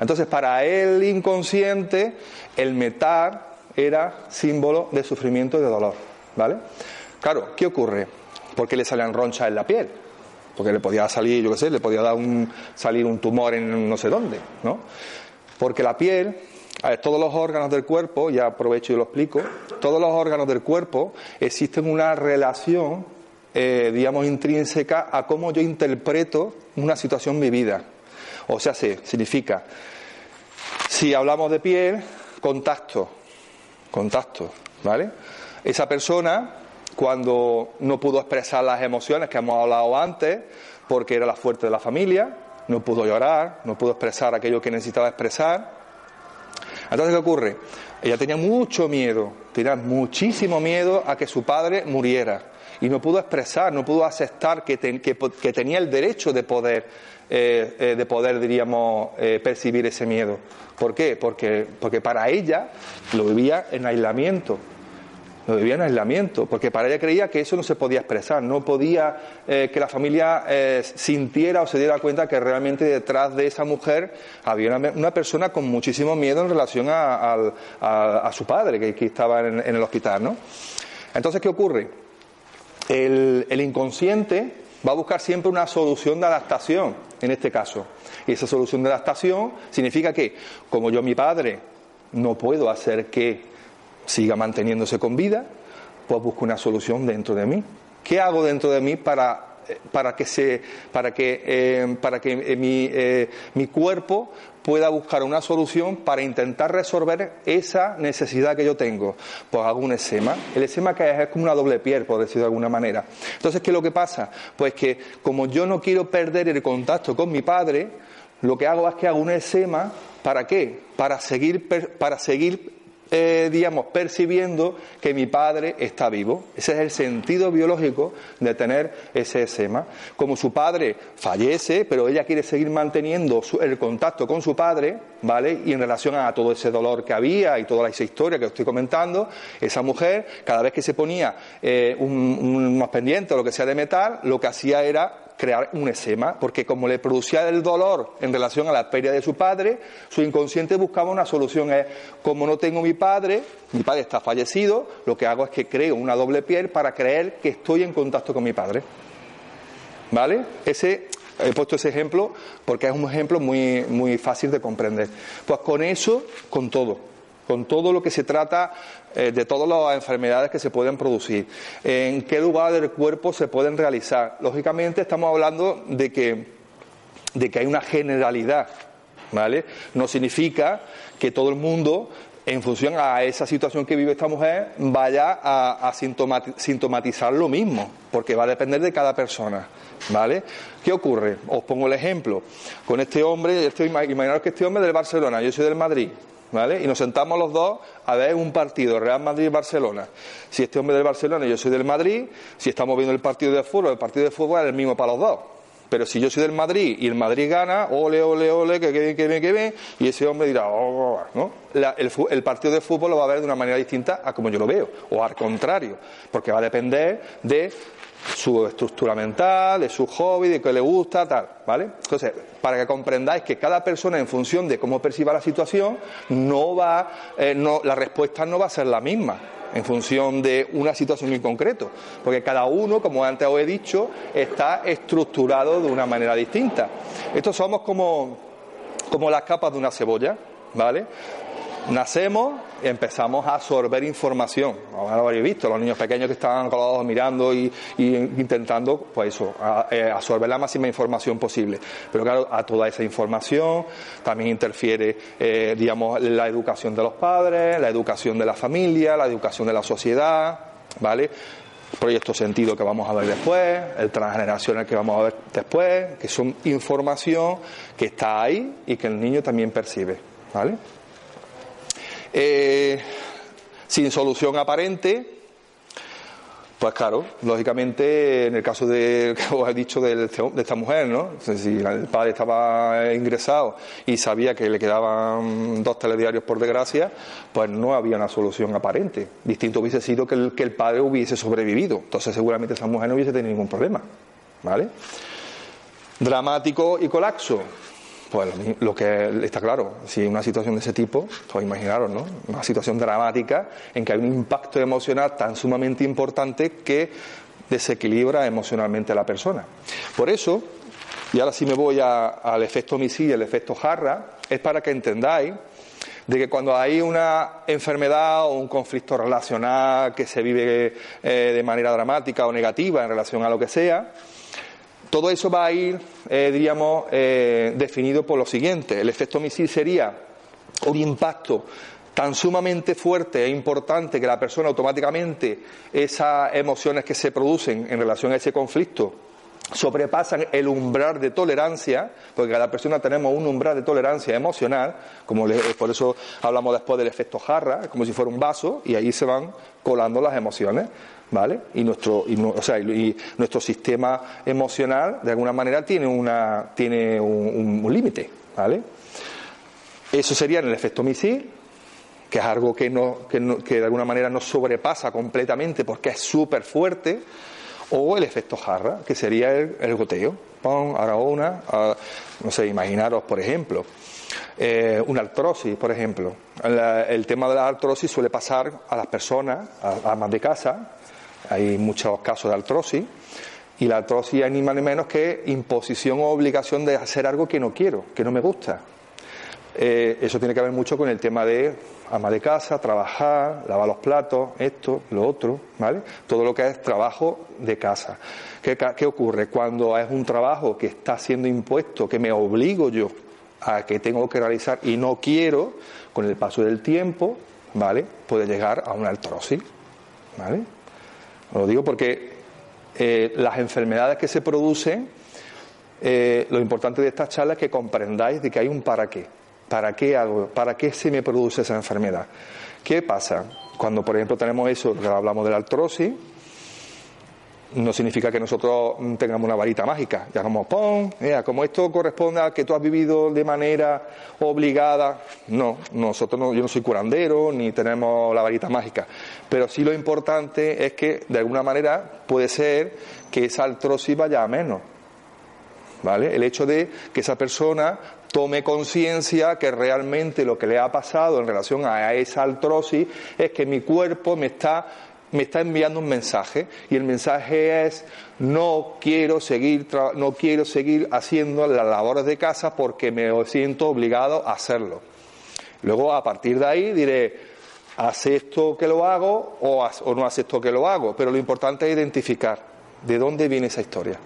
Speaker 1: Entonces, para el inconsciente, el metal era símbolo de sufrimiento y de dolor, ¿vale? Claro, ¿qué ocurre? Porque le salían ronchas en la piel, porque le podía salir, yo qué sé, le podía dar un, salir un tumor en no sé dónde, ¿no? Porque la piel, todos los órganos del cuerpo, ya aprovecho y lo explico, todos los órganos del cuerpo existen una relación, eh, digamos, intrínseca a cómo yo interpreto una situación vivida. O sea, se, significa, si hablamos de piel, contacto, contacto, ¿vale? Esa persona, cuando no pudo expresar las emociones que hemos hablado antes, porque era la fuerte de la familia, no pudo llorar, no pudo expresar aquello que necesitaba expresar. Entonces, ¿qué ocurre? Ella tenía mucho miedo, tenía muchísimo miedo a que su padre muriera. Y no pudo expresar, no pudo aceptar que, ten- que que tenía el derecho de poder, eh, eh, de poder diríamos, eh, percibir ese miedo. ¿Por qué? Porque, porque para ella lo vivía en aislamiento lo vivía en aislamiento, porque para ella creía que eso no se podía expresar, no podía que la familia sintiera o se diera cuenta que realmente detrás de esa mujer había una, persona con muchísimo miedo en relación a, a- su padre, que, estaba en, en el hospital, ¿no? Entonces, ¿qué ocurre? El inconsciente va a buscar siempre una solución de adaptación, en este caso. Y esa solución de adaptación significa que, como yo, mi padre, no puedo hacer que siga manteniéndose con vida, pues busco una solución dentro de mí. ¿Qué hago dentro de mí para, eh, para que, se, para que, eh, para que eh, mi, eh, mi cuerpo pueda buscar una solución para intentar resolver esa necesidad que yo tengo? Pues hago un esema. El esema que es, como una doble piel, por decirlo de alguna manera. Entonces, ¿qué es lo que pasa? Pues que como yo no quiero perder el contacto con mi padre, lo que hago es que hago un esema, ¿para qué? Para seguir, para seguir eh, digamos, percibiendo que mi padre está vivo. Ese es el sentido biológico de tener ese esema. Como su padre fallece, pero ella quiere seguir manteniendo el contacto con su padre, ¿vale? Y en relación a todo ese dolor que había y toda esa historia que estoy comentando, esa mujer, cada vez que se ponía eh, un, un- o lo que sea de metal, lo que hacía era crear un esema, porque como le producía el dolor en relación a la pérdida de su padre, su inconsciente buscaba una solución. Como no tengo mi padre, mi padre está fallecido, lo que hago es que creo una doble piel para creer que estoy en contacto con mi padre. ¿Vale? Ese, he puesto ese ejemplo porque es un ejemplo muy, muy fácil de comprender. Pues con eso, con todo, con todo lo que se trata eh, de todas las enfermedades que se pueden producir, en qué lugar del cuerpo se pueden realizar. Lógicamente estamos hablando de que, de que hay una generalidad, ¿vale? No significa que todo el mundo en función a esa situación que vive esta mujer, vaya a, a sintomati- sintomatizar lo mismo, porque va a depender de cada persona. ¿Vale? ¿Qué ocurre? Os pongo el ejemplo. Con este hombre, este, imaginaros que este hombre es del Barcelona, yo soy del Madrid. ¿Vale? Y nos sentamos los dos a ver un partido, Real Madrid-Barcelona. Si este hombre del Barcelona y yo soy del Madrid, si estamos viendo el partido de fútbol, el partido de fútbol es el mismo para los dos. Pero si yo soy del Madrid y el Madrid gana, ole, ole, ole, que, que bien, que bien, que bien, y ese hombre dirá, oh, oh, oh", ¿no? La- el, el partido de fútbol lo va a ver de una manera distinta a como yo lo veo, o al contrario, porque va a depender de su estructura mental, de su hobby, de qué le gusta, tal, ¿vale? Entonces, para que comprendáis que cada persona, en función de cómo perciba la situación, no va, eh, no, la respuesta no va a ser la misma en función de una situación en concreto, porque cada uno, como antes os he dicho, está estructurado de una manera distinta. Estos somos como, como las capas de una cebolla, ¿vale? Nacemos y empezamos a absorber información. Ahora lo habéis visto, los niños pequeños que están colados mirando y, y intentando, pues eso, a- eh, absorber la máxima información posible. Pero claro, a toda esa información también interfiere, eh, digamos, la educación de los padres, la educación de la familia, la educación de la sociedad, ¿vale? proyecto sentido que vamos a ver después, el transgeneracional que vamos a ver después, que son información que está ahí y que el niño también percibe. ¿vale? Eh, sin solución aparente, pues claro, lógicamente, en el caso de, que os he dicho de, esta mujer, ¿no? Si el padre estaba ingresado y sabía que le quedaban dos telediarios por desgracia, pues no había una solución aparente. Distinto hubiese sido que el, que el padre hubiese sobrevivido. Entonces seguramente esa mujer no hubiese tenido ningún problema. ¿Vale? Dramático y colapso. Pues lo que está claro, si una situación de ese tipo, pues imaginaros, ¿no? Una situación dramática en que hay un impacto emocional tan sumamente importante que desequilibra emocionalmente a la persona. Por eso, y ahora sí me voy al efecto y el efecto jarra, es para que entendáis de que cuando hay una enfermedad o un conflicto relacional que se vive eh, de manera dramática o negativa en relación a lo que sea, todo eso va a ir, eh, diríamos, eh, definido por lo siguiente. El efecto misil sería un impacto tan sumamente fuerte e importante que la persona automáticamente, esas emociones que se producen en relación a ese conflicto, sobrepasan el umbral de tolerancia, porque cada persona tenemos un umbral de tolerancia emocional, como por eso hablamos después del efecto jarra, como si fuera un vaso, y ahí se van colando las emociones. ¿Vale? Y nuestro, y, o sea, y nuestro sistema emocional, de alguna manera, tiene, una, tiene un, límite, ¿vale? Eso sería el efecto misil, que es algo que, no, que, de alguna manera nos sobrepasa completamente porque es súper fuerte, o el efecto jarra, que sería el, goteo. Pon, ahora una, no sé, imaginaros, por ejemplo, eh, una artrosis, por ejemplo. el tema de la artrosis suele pasar a las personas, a, más de casa, hay muchos casos de artrosis y la artrosis es ni más ni menos que imposición o obligación de hacer algo que no quiero, que no me gusta. Eh, eso tiene que ver mucho con el tema de ama de casa, trabajar, lavar los platos, esto, lo otro, ¿vale? Todo lo que es trabajo de casa. ¿Qué, ¿Qué, ocurre? Cuando es un trabajo que está siendo impuesto, que me obligo yo a que tengo que realizar y no quiero, con el paso del tiempo, ¿vale? Puede llegar a una artrosis, ¿vale? Lo digo porque eh, las enfermedades que se producen, eh, lo importante de esta charla es que comprendáis de que hay un para qué. ¿Para qué hago? ¿Para qué se me produce esa enfermedad? ¿Qué pasa? Cuando, por ejemplo, tenemos eso, hablamos de la artrosis, no significa que nosotros tengamos una varita mágica. Ya como, ¡pum! como esto corresponde a que tú has vivido de manera obligada. No, nosotros no, yo no soy curandero ni tenemos la varita mágica. Pero sí lo importante es que, de alguna manera, puede ser que esa artrosis vaya a menos. ¿Vale? El hecho de que esa persona tome conciencia que realmente lo que le ha pasado en relación a esa artrosis es que mi cuerpo me está me está enviando un mensaje y el mensaje es no quiero seguir no quiero seguir haciendo las labores de casa porque me siento obligado a hacerlo. Luego a partir de ahí diré acepto que lo hago o, o no acepto que lo hago, pero lo importante es identificar de dónde viene esa historia.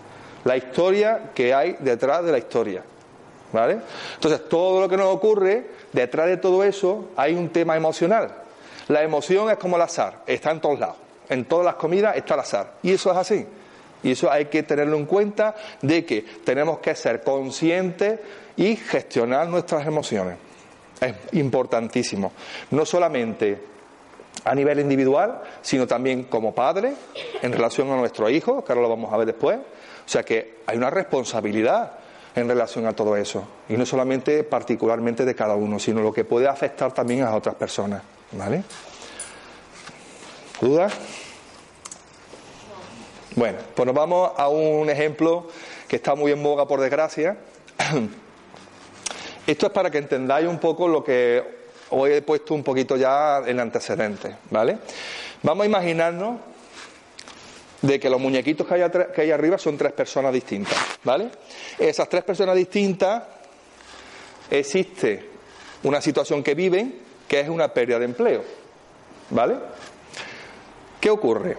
Speaker 1: La historia que hay detrás de la historia. ¿Vale? Entonces, todo lo que nos ocurre, detrás de todo eso hay un tema emocional la emoción es como el azar, está en todos lados. En todas las comidas está el azar. Y eso es así. Y eso hay que tenerlo en cuenta de que tenemos que ser conscientes y gestionar nuestras emociones. Es importantísimo. No solamente a nivel individual, sino también como padre en relación a nuestros hijos, que ahora lo vamos a ver después. O sea que hay una responsabilidad en relación a todo eso. Y no solamente particularmente de cada uno, sino lo que puede afectar también a otras personas. ¿Vale? ¿Dudas? Bueno, pues nos vamos a un ejemplo que está muy en boga por desgracia. Esto es para que entendáis un poco lo que hoy he puesto un poquito ya en antecedentes, ¿vale? Vamos a imaginarnos de que los muñequitos que hay, que hay arriba son tres personas distintas, ¿vale? Esas tres personas distintas existe una situación que viven que es una pérdida de empleo. ¿Vale? ¿Qué ocurre?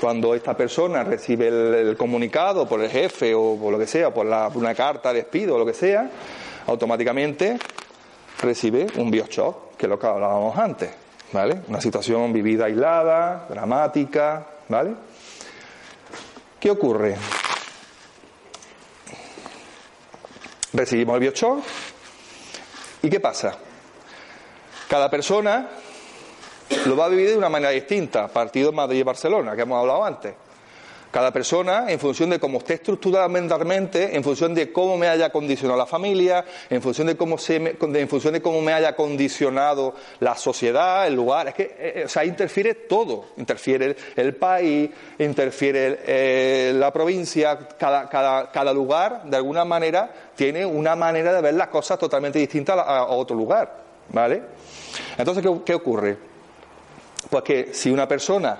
Speaker 1: Cuando esta persona recibe el, comunicado por el jefe o por lo que sea, por una carta de despido o lo que sea, automáticamente recibe un bioshock, que es lo que hablábamos antes. ¿vale? Una situación vivida aislada, dramática, ¿vale? ¿Qué ocurre? Recibimos el bioshock y ¿qué pasa? Cada persona lo va a vivir de una manera distinta, partido Madrid y Barcelona, que hemos hablado antes. Cada persona, en función de cómo esté estructurada mentalmente, en función de cómo me haya condicionado la familia, en función de cómo, se me, en función de cómo me haya condicionado la sociedad, el lugar, es que, eh, eh, o sea, interfiere todo. Interfiere el, país, interfiere eh, la provincia, cada, cada, cada, lugar, de alguna manera, tiene una manera de ver las cosas totalmente distinta a, a otro lugar, ¿vale? Entonces, ¿qué, ¿qué ocurre? Pues que si una persona,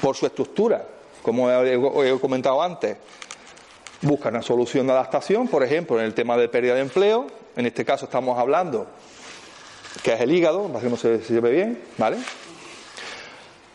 Speaker 1: por su estructura, como he comentado antes, busca una solución de adaptación, por ejemplo, en el tema de pérdida de empleo, en este caso estamos hablando que es el hígado, para que no se, se lleve bien, ¿vale?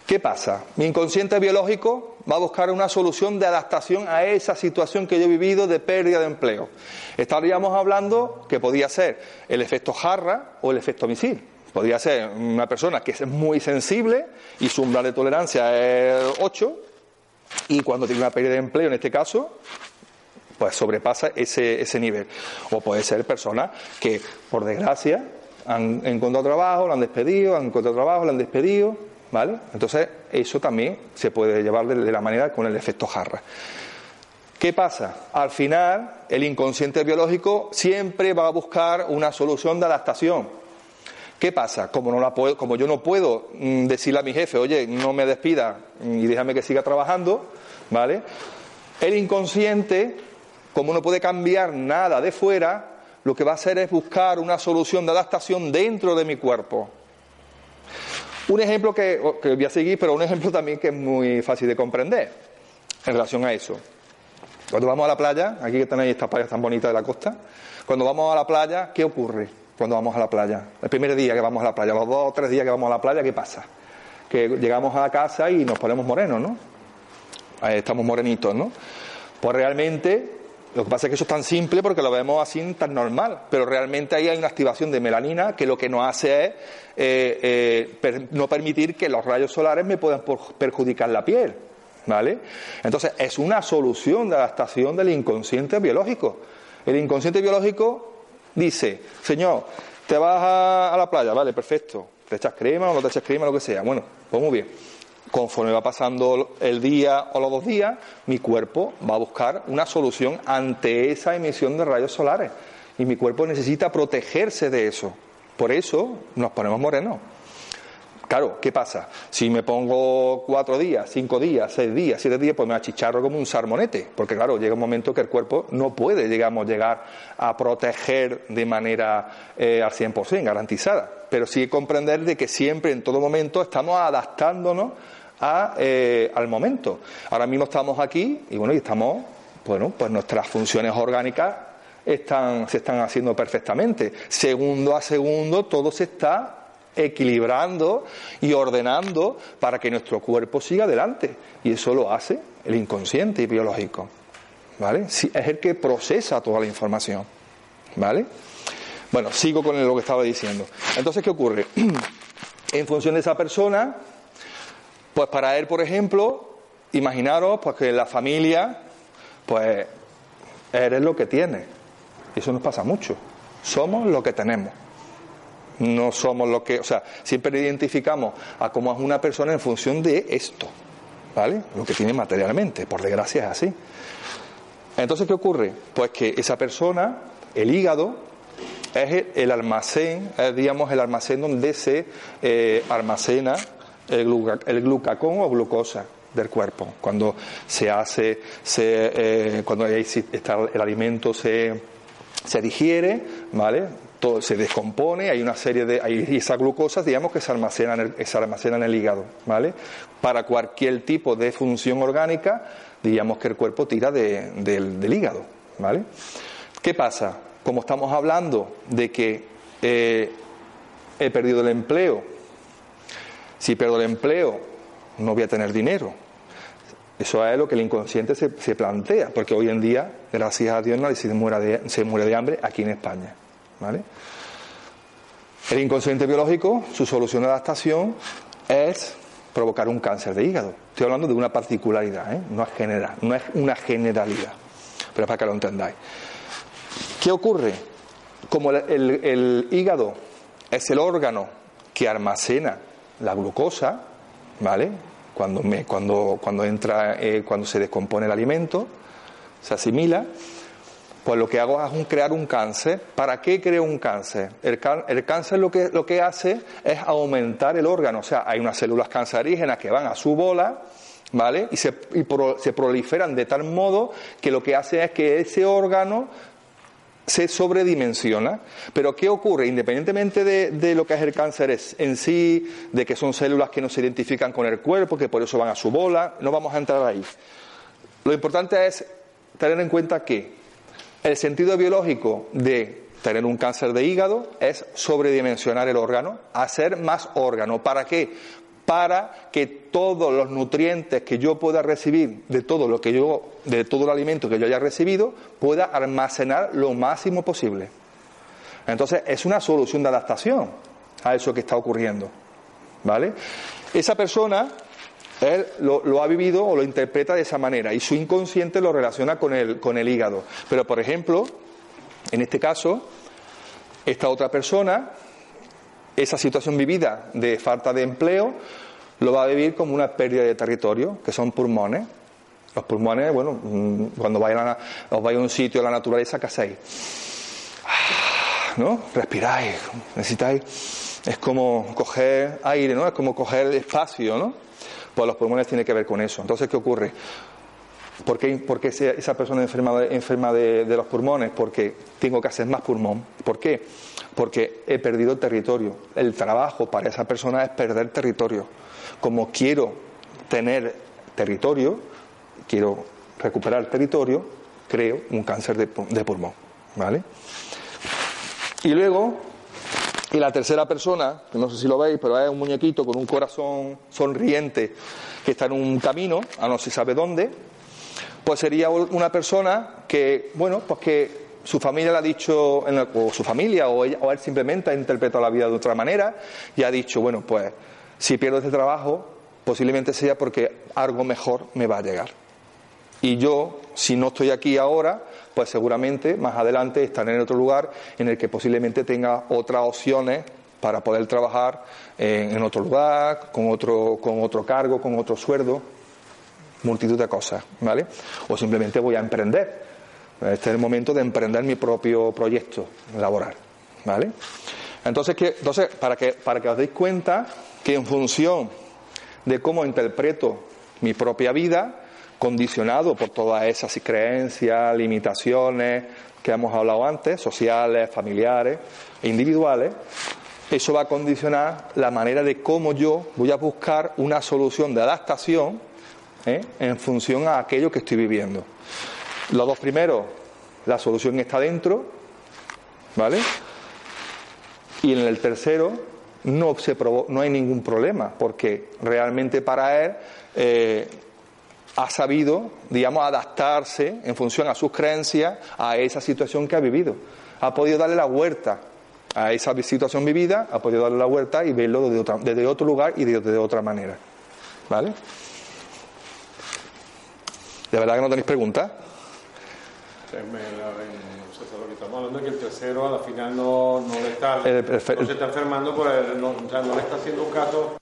Speaker 1: ¿Qué pasa? Mi inconsciente biológico va a buscar una solución de adaptación a esa situación que yo he vivido de pérdida de empleo. Estaríamos hablando que podía ser el efecto jarra o el efecto misil. Podría ser una persona que es muy sensible y su umbral de tolerancia es 8 y cuando tiene una pérdida de empleo, en este caso, pues sobrepasa ese, ese nivel. O puede ser personas que, por desgracia, han encontrado trabajo, lo han despedido, han encontrado trabajo, lo han despedido, ¿vale? Entonces, eso también se puede llevar de, de la manera con el efecto jarra. ¿Qué pasa? Al final, el inconsciente biológico siempre va a buscar una solución de adaptación. ¿Qué pasa? Como, no la puedo, como yo no puedo mm, decirle a mi jefe, oye, no me despida y déjame que siga trabajando, ¿vale? El inconsciente, como no puede cambiar nada de fuera, lo que va a hacer es buscar una solución de adaptación dentro de mi cuerpo. Un ejemplo que, que voy a seguir, pero un ejemplo también que es muy fácil de comprender en relación a eso. Cuando vamos a la playa, aquí que tenéis estas playas tan bonitas de la costa, cuando vamos a la playa, ¿qué ocurre? Cuando vamos a la playa. El primer día que vamos a la playa, los dos o tres días que vamos a la playa, ¿qué pasa? Que llegamos a la casa y nos ponemos morenos, ¿no? Estamos morenitos, ¿no? Pues realmente, lo que pasa es que eso es tan simple porque lo vemos así tan normal, pero realmente ahí hay una activación de melanina que lo que nos hace es eh, eh, no permitir que los rayos solares me puedan perjudicar la piel. ¿Vale? Entonces, es una solución de adaptación del inconsciente biológico. El inconsciente biológico dice, Señor, te vas a, la playa, vale, perfecto, te echas crema o no te echas crema, lo que sea. Bueno, pues muy bien. Conforme va pasando el día o los dos días, mi cuerpo va a buscar una solución ante esa emisión de rayos solares. Y mi cuerpo necesita protegerse de eso. Por eso nos ponemos morenos. Claro, ¿qué pasa? Si me pongo cuatro días, cinco días, seis días, siete días, pues me achicharro como un sarmonete, porque claro, llega un momento que el cuerpo no puede, digamos, llegar a proteger de manera eh, al 100%, garantizada. Pero sí comprender de que siempre, en todo momento, estamos adaptándonos eh, al momento. Ahora mismo estamos aquí y bueno, y estamos, bueno, pues nuestras funciones orgánicas están, se están haciendo perfectamente. Segundo a segundo, todo se está equilibrando y ordenando para que nuestro cuerpo siga adelante. Y eso lo hace el inconsciente biológico. ¿Vale? es el que procesa toda la información. ¿Vale? Bueno, sigo con lo que estaba diciendo. Entonces, ¿qué ocurre? en función de esa persona, pues para él, por ejemplo, imaginaros pues que la familia, pues eres lo que tiene. Eso nos pasa mucho. Somos lo que tenemos. No somos lo que, o sea, siempre identificamos a cómo es una persona en función de esto, ¿vale? Lo que tiene materialmente, por desgracia es así. Entonces, ¿qué ocurre? Pues que esa persona, el hígado, es el almacén, es, digamos, el almacén donde se eh, almacena el, el, glucacón o glucosa del cuerpo. Cuando se hace, se, eh, cuando está el alimento se, se digiere, ¿vale? Todo se descompone, hay una serie de, hay esas glucosas, digamos, que se almacenan, en el, se almacenan en el hígado, ¿vale? Para cualquier tipo de función orgánica, digamos que el cuerpo tira de, del, del, hígado, ¿vale? ¿Qué pasa? Como estamos hablando de que eh, he perdido el empleo, si pierdo el empleo, no voy a tener dinero. Eso es lo que el inconsciente se, se plantea, porque hoy en día, gracias a Dios, nadie se de, se muere de hambre aquí en España. ¿Vale? El inconsciente biológico, su solución de adaptación es provocar un cáncer de hígado. Estoy hablando de una particularidad, ¿eh? no, es general, no es una generalidad, pero para que lo entendáis. ¿Qué ocurre? Como el, hígado es el órgano que almacena la glucosa, ¿vale? Cuando, me, cuando, cuando entra, eh, cuando se descompone el alimento, se asimila, pues lo que hago es crear un cáncer. ¿Para qué creo un cáncer? El, cáncer lo que, lo que hace es aumentar el órgano. O sea, hay unas células cancerígenas que van a su bola, ¿vale? Y se, proliferan de tal modo que lo que hace es que ese órgano se sobredimensiona. Pero ¿qué ocurre? Independientemente de, de, lo que es el cáncer en sí, de que son células que no se identifican con el cuerpo, que por eso van a su bola, no vamos a entrar ahí. Lo importante es tener en cuenta que el sentido biológico de tener un cáncer de hígado es sobredimensionar el órgano, hacer más órgano. ¿Para qué? Para que todos los nutrientes que yo pueda recibir de todo lo que yo, de todo el alimento que yo haya recibido, pueda almacenar lo máximo posible. Entonces, es una solución de adaptación a eso que está ocurriendo. ¿Vale? Esa persona él lo, ha vivido o lo interpreta de esa manera y su inconsciente lo relaciona con el, con el hígado. Pero, por ejemplo, en este caso, esta otra persona, esa situación vivida de falta de empleo, lo va a vivir como una pérdida de territorio, que son pulmones. Los pulmones, bueno, mm, cuando vais a, os vais a un sitio de la naturaleza, ¿qué hacéis? Ah, ¿No? Respiráis, necesitáis. Es como coger aire, ¿no? Es como coger espacio, ¿no? Pues los pulmones tienen que ver con eso. Entonces, ¿qué ocurre? ¿Por qué, esa persona enferma, de, enferma de, los pulmones? Porque tengo que hacer más pulmón. ¿Por qué? Porque he perdido territorio. El trabajo para esa persona es perder territorio. Como quiero tener territorio, quiero recuperar territorio, creo un cáncer de, de pulmón. ¿Vale? Y luego y la tercera persona, que no sé si lo veis, pero es un muñequito con un corazón sonriente que está en un camino, a no se sabe dónde, pues sería una persona que, bueno, pues que su familia le ha dicho, o su familia, o, o él simplemente ha interpretado la vida de otra manera y ha dicho, bueno, pues si pierdo este trabajo, posiblemente sea porque algo mejor me va a llegar. Y yo, si no estoy aquí ahora, pues seguramente más adelante estaré en otro lugar en el que posiblemente tenga otras opciones para poder trabajar en, otro lugar, con otro, con otro cargo, con otro sueldo, multitud de cosas, ¿vale? O simplemente voy a emprender. Este es el momento de emprender mi propio proyecto laboral, ¿vale? Entonces, que, entonces para, que, para que os deis cuenta que en función de cómo interpreto mi propia vida, condicionado por todas esas creencias, limitaciones que hemos hablado antes, sociales, familiares e individuales, eso va a condicionar la manera de cómo yo voy a buscar una solución de adaptación ¿eh? en función a aquello que estoy viviendo. Los dos primeros, la solución está dentro, ¿vale? Y en el tercero no, se no hay ningún problema, porque realmente para él eh, ha sabido, digamos, adaptarse en función a sus creencias a esa situación que ha vivido. Ha podido darle la vuelta a esa situación vivida, ha podido darle la vuelta y verlo desde, otro lugar y de, otra manera. ¿Vale? ¿De verdad que no tenéis preguntas?
Speaker 3: lo que estamos hablando es que el tercero al final no, le está, no se está enfermando, por no, o sea, no le está haciendo un caso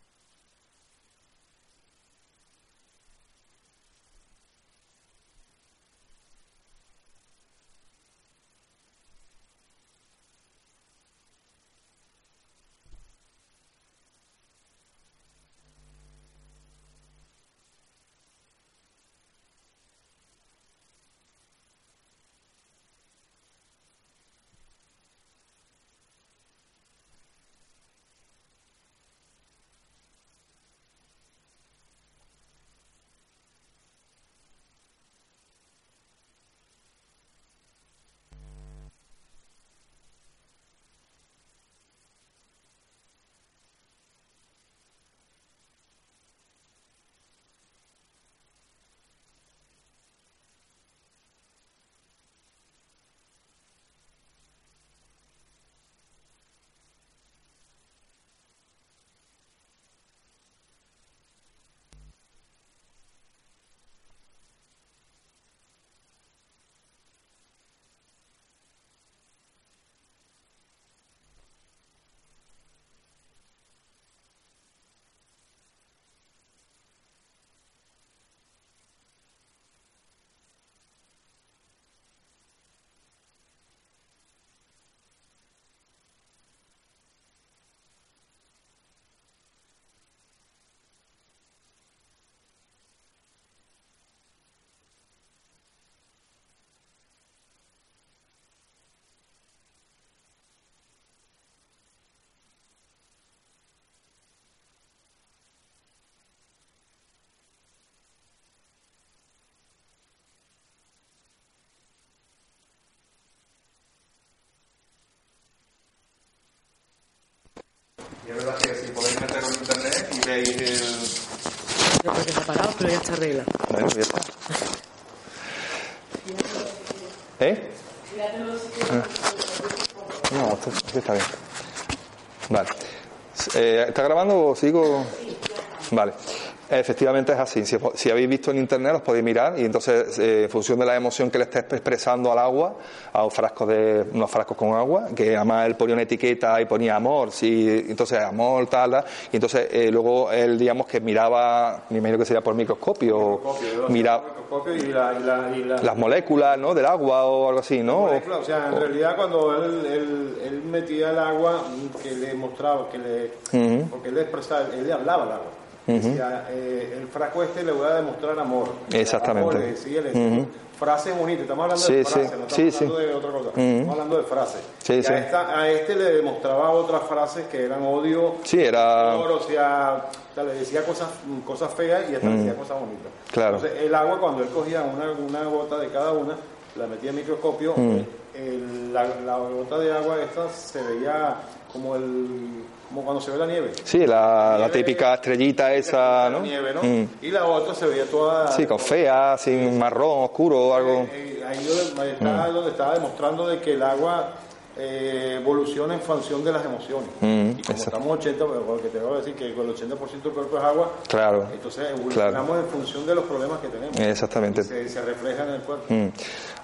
Speaker 3: Y es verdad que si podéis meterlo en internet y veis el.
Speaker 2: Yo creo que se ha parado, pero ya está arreglado.
Speaker 1: Bueno, ya está. ¿Eh? Ah. No, esto, esto está bien. Vale. Eh, ¿Está grabando o sigo? Vale. Efectivamente es así. Si, si, habéis visto en internet, os podéis mirar y entonces, eh, en función de la emoción que le estés expresando al agua, a frascos de, unos frascos con agua, que además él ponía una etiqueta y ponía amor, sí, entonces amor, tal, tal y entonces eh, luego él, digamos, que miraba, me imagino que sería por microscopio,
Speaker 3: microscopio
Speaker 1: miraba
Speaker 3: y la, y la, y la,
Speaker 1: las moléculas, ¿no? Del agua o algo así, ¿no?
Speaker 3: o sea, en realidad cuando él, él, él, metía el agua, que le mostraba, que le, uh -huh. porque él expresaba, él le hablaba al agua. Decía, eh, el frasco este le voy a demostrar amor.
Speaker 1: Exactamente.
Speaker 3: Amor, decía, le decía, uh -huh. Frases bonitas, estamos hablando
Speaker 1: sí,
Speaker 3: de frases,
Speaker 1: sí,
Speaker 3: no estamos
Speaker 1: sí,
Speaker 3: hablando de otra cosa, estamos hablando de frases.
Speaker 1: Sí,
Speaker 3: y a, esta, a, este le demostraba otras frases que eran odio,
Speaker 1: sí, era...
Speaker 3: o sea, le decía cosas, cosas feas y esta le decía cosas bonitas.
Speaker 1: Claro.
Speaker 3: Entonces, el agua, cuando él cogía una, una gota de cada una, la metía en microscopio, el, la, la gota de agua esta se veía como el como cuando se ve la nieve.
Speaker 1: Sí, la, la típica estrellita esa, ¿no?
Speaker 3: Nieve, ¿no? Mm. Y la otra se veía toda...
Speaker 1: Sí, con fea, sin marrón, oscuro o algo.
Speaker 3: Eh, eh, ahí donde, está, mm. donde estaba demostrando de que el agua eh, evoluciona en función de las emociones.
Speaker 1: Mm,
Speaker 3: y como estamos 80, porque te voy a decir que el 80% del cuerpo es agua,
Speaker 1: claro,
Speaker 3: entonces evolucionamos
Speaker 1: claro.
Speaker 3: en función de los problemas que tenemos.
Speaker 1: Exactamente.
Speaker 3: Se, se, refleja en el cuerpo.
Speaker 1: Mm.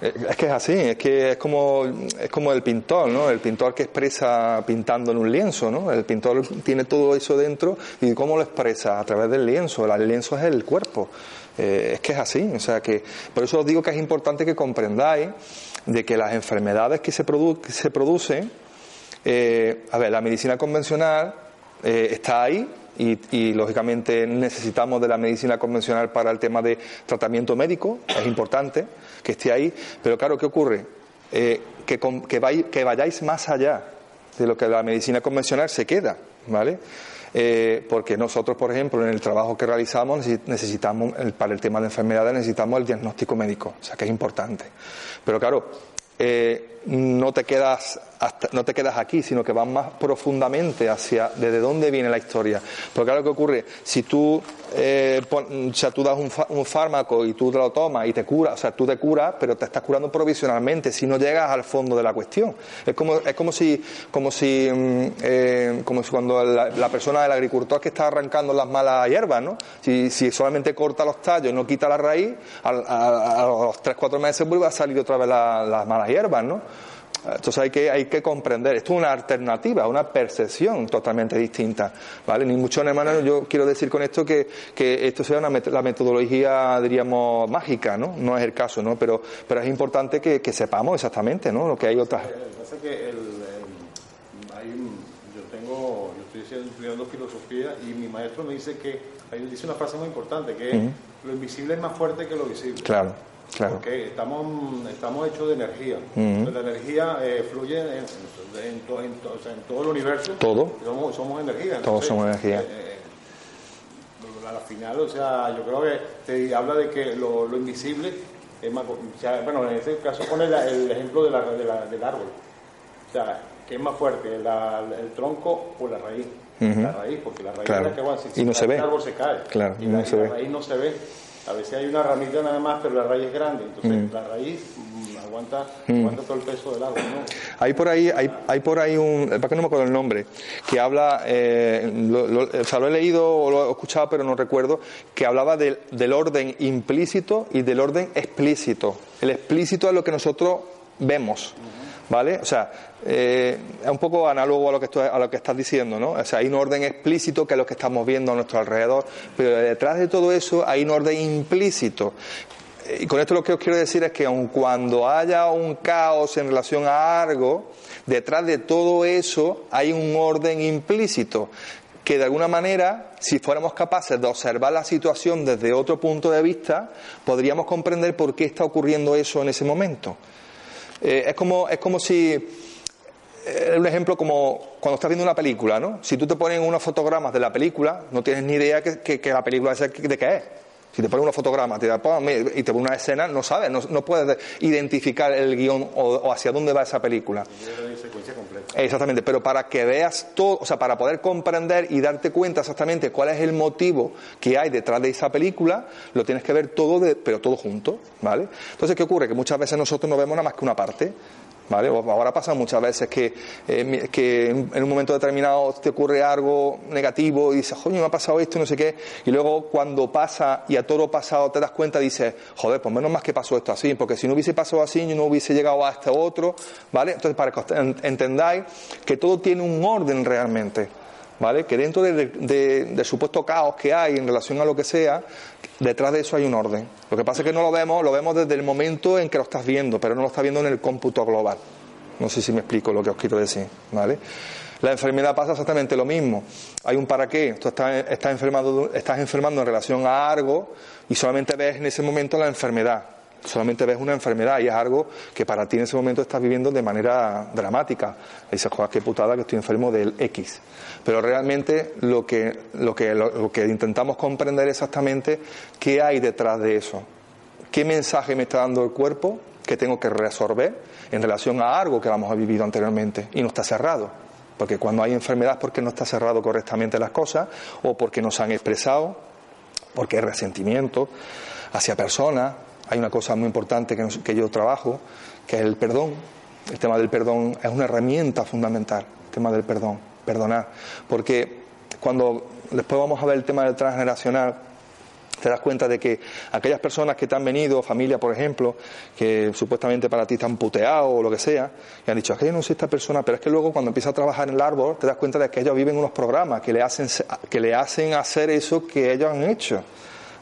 Speaker 1: Es que es así, es que es como, es como el pintor, ¿no? El pintor que expresa pintando en un lienzo, ¿no? El pintor tiene todo eso dentro y ¿cómo lo expresa? A través del lienzo. El lienzo es el cuerpo. Eh, es que es así, o sea que por eso os digo que es importante que comprendáis de que las enfermedades que se, produ que se producen, eh, a ver, la medicina convencional eh, está ahí y, y, lógicamente necesitamos de la medicina convencional para el tema de tratamiento médico, es importante que esté ahí, pero claro, ¿qué ocurre? Eh, que, que, que vayáis más allá de lo que la medicina convencional se queda, ¿vale? Eh, porque nosotros, por ejemplo, en el trabajo que realizamos necesitamos, para el tema de enfermedades, necesitamos el diagnóstico médico, o sea que es importante. Pero claro, eh, no te quedas hasta, no te quedas aquí, sino que vas más profundamente hacia desde dónde viene la historia. Porque claro, ¿qué ocurre? Si tú, eh, pon, o sea, tú das un, un, fármaco y tú lo tomas y te curas, o sea, tú te curas, pero te estás curando provisionalmente, si no llegas al fondo de la cuestión. Es como, es como si, como si, eh, como si cuando la, persona, el agricultor que está arrancando las malas hierbas, ¿no? Si, si solamente corta los tallos y no quita la raíz, a, a, los 3-4 meses vuelve a salir otra vez las la malas hierbas, ¿no? Entonces hay que, hay que comprender, esto es una alternativa, una percepción totalmente distinta, ¿vale? Ni mucho hermano, yo quiero decir con esto que, que esto sea una, la metodología, diríamos, mágica, ¿no? No es el caso, ¿no? Pero, pero es importante que, que sepamos exactamente, ¿no? Lo que hay otras...
Speaker 3: Que pasa es que el, el, hay un, yo tengo, yo estoy estudiando filosofía y mi maestro me dice que, ahí dice una frase muy importante, que uh -huh. lo invisible es más fuerte que lo visible.
Speaker 1: Claro. Claro.
Speaker 3: Porque estamos, estamos hechos de energía. Uh -huh. La energía eh, fluye en, en, to, en, to, o sea, en, todo el universo.
Speaker 1: Todo.
Speaker 3: Somos, somos energía. Entonces,
Speaker 1: Todos somos energía.
Speaker 3: Eh, eh, al final, o sea, yo creo que te habla de que lo, lo invisible es más. O sea, bueno, en este caso pone la, el ejemplo de la, de la, del árbol. O sea, que es más fuerte, la, el tronco o la raíz. Uh -huh. La raíz, porque la raíz
Speaker 1: claro.
Speaker 3: es la que va, si,
Speaker 1: y no se ve.
Speaker 3: el árbol se cae.
Speaker 1: Claro,
Speaker 3: y,
Speaker 1: no
Speaker 3: la,
Speaker 1: se
Speaker 3: y
Speaker 1: ve.
Speaker 3: la raíz no se ve. A veces hay una ramita nada más, pero la raíz es grande. Entonces mm. la raíz mm, aguanta, mm. aguanta todo el peso del árbol. ¿no?
Speaker 1: Hay por ahí, hay, hay por ahí un, para que no me acuerdo el nombre, que habla, eh, lo, lo, o sea, lo he leído o lo he escuchado, pero no recuerdo, que hablaba del, del orden implícito y del orden explícito. El explícito es lo que nosotros vemos. ¿Vale? O sea, eh, es un poco análogo a lo, que a lo que estás diciendo, ¿no? O sea, hay un orden explícito que es lo que estamos viendo a nuestro alrededor, pero detrás de todo eso hay un orden implícito. Y con esto lo que os quiero decir es que aun cuando haya un caos en relación a algo, detrás de todo eso hay un orden implícito que de alguna manera, si fuéramos capaces de observar la situación desde otro punto de vista, podríamos comprender por qué está ocurriendo eso en ese momento. Eh, es como es como si eh, un ejemplo como cuando estás viendo una película, ¿no? Si tú te pones unos fotogramas de la película, no tienes ni idea que, que, la película es de qué es. Si te pone unos fotogramas te da, y te pone una escena, no sabes, no, puedes identificar el guion o, hacia dónde va esa película. Exactamente, pero para que veas todo, o sea, para poder comprender y darte cuenta exactamente cuál es el motivo que hay detrás de esa película, lo tienes que ver todo, de, pero todo junto, ¿vale? Entonces, ¿qué ocurre? Que muchas veces nosotros no vemos nada más que una parte. ¿Vale? Ahora pasa muchas veces que, eh, que en un momento determinado te ocurre algo negativo y dices, joder, me ha pasado esto, no sé qué, y luego cuando pasa y a todo pasado te das cuenta, dices, joder, pues menos más que pasó esto así, porque si no hubiese pasado así, yo no hubiese llegado a este otro, ¿vale? Entonces, para que entendáis que todo tiene un orden realmente. ¿Vale? Que dentro del supuesto caos que hay en relación a lo que sea, detrás de eso hay un orden. Lo que pasa es que no lo vemos, lo vemos desde el momento en que lo estás viendo, pero no lo estás viendo en el cómputo global. No sé si me explico lo que os quiero decir, ¿vale? La enfermedad pasa exactamente lo mismo. Hay un para qué. Tú estás, estás, enfermando, estás enfermando en relación a algo y solamente ves en ese momento la enfermedad solamente ves una enfermedad y es algo que para ti en ese momento estás viviendo de manera dramática. Dices, joder, qué putada que estoy enfermo del X. Pero realmente lo que, lo que, lo, que intentamos comprender exactamente qué hay detrás de eso. ¿Qué mensaje me está dando el cuerpo que tengo que resolver en relación a algo que hemos vivido anteriormente y no está cerrado? Porque cuando hay enfermedad es porque no está cerrado correctamente las cosas o porque no se han expresado, porque hay resentimiento hacia personas, hay una cosa muy importante que, yo trabajo, que es el perdón. El tema del perdón es una herramienta fundamental, el tema del perdón, perdonar. Porque cuando después vamos a ver el tema del transgeneracional, te das cuenta de que aquellas personas que te han venido, familia por ejemplo, que supuestamente para ti están puteados o lo que sea, y han dicho, es que yo no soy esta persona, pero es que luego cuando empiezas a trabajar en el árbol, te das cuenta de que ellos viven unos programas que le hacen, que le hacen hacer eso que ellos han hecho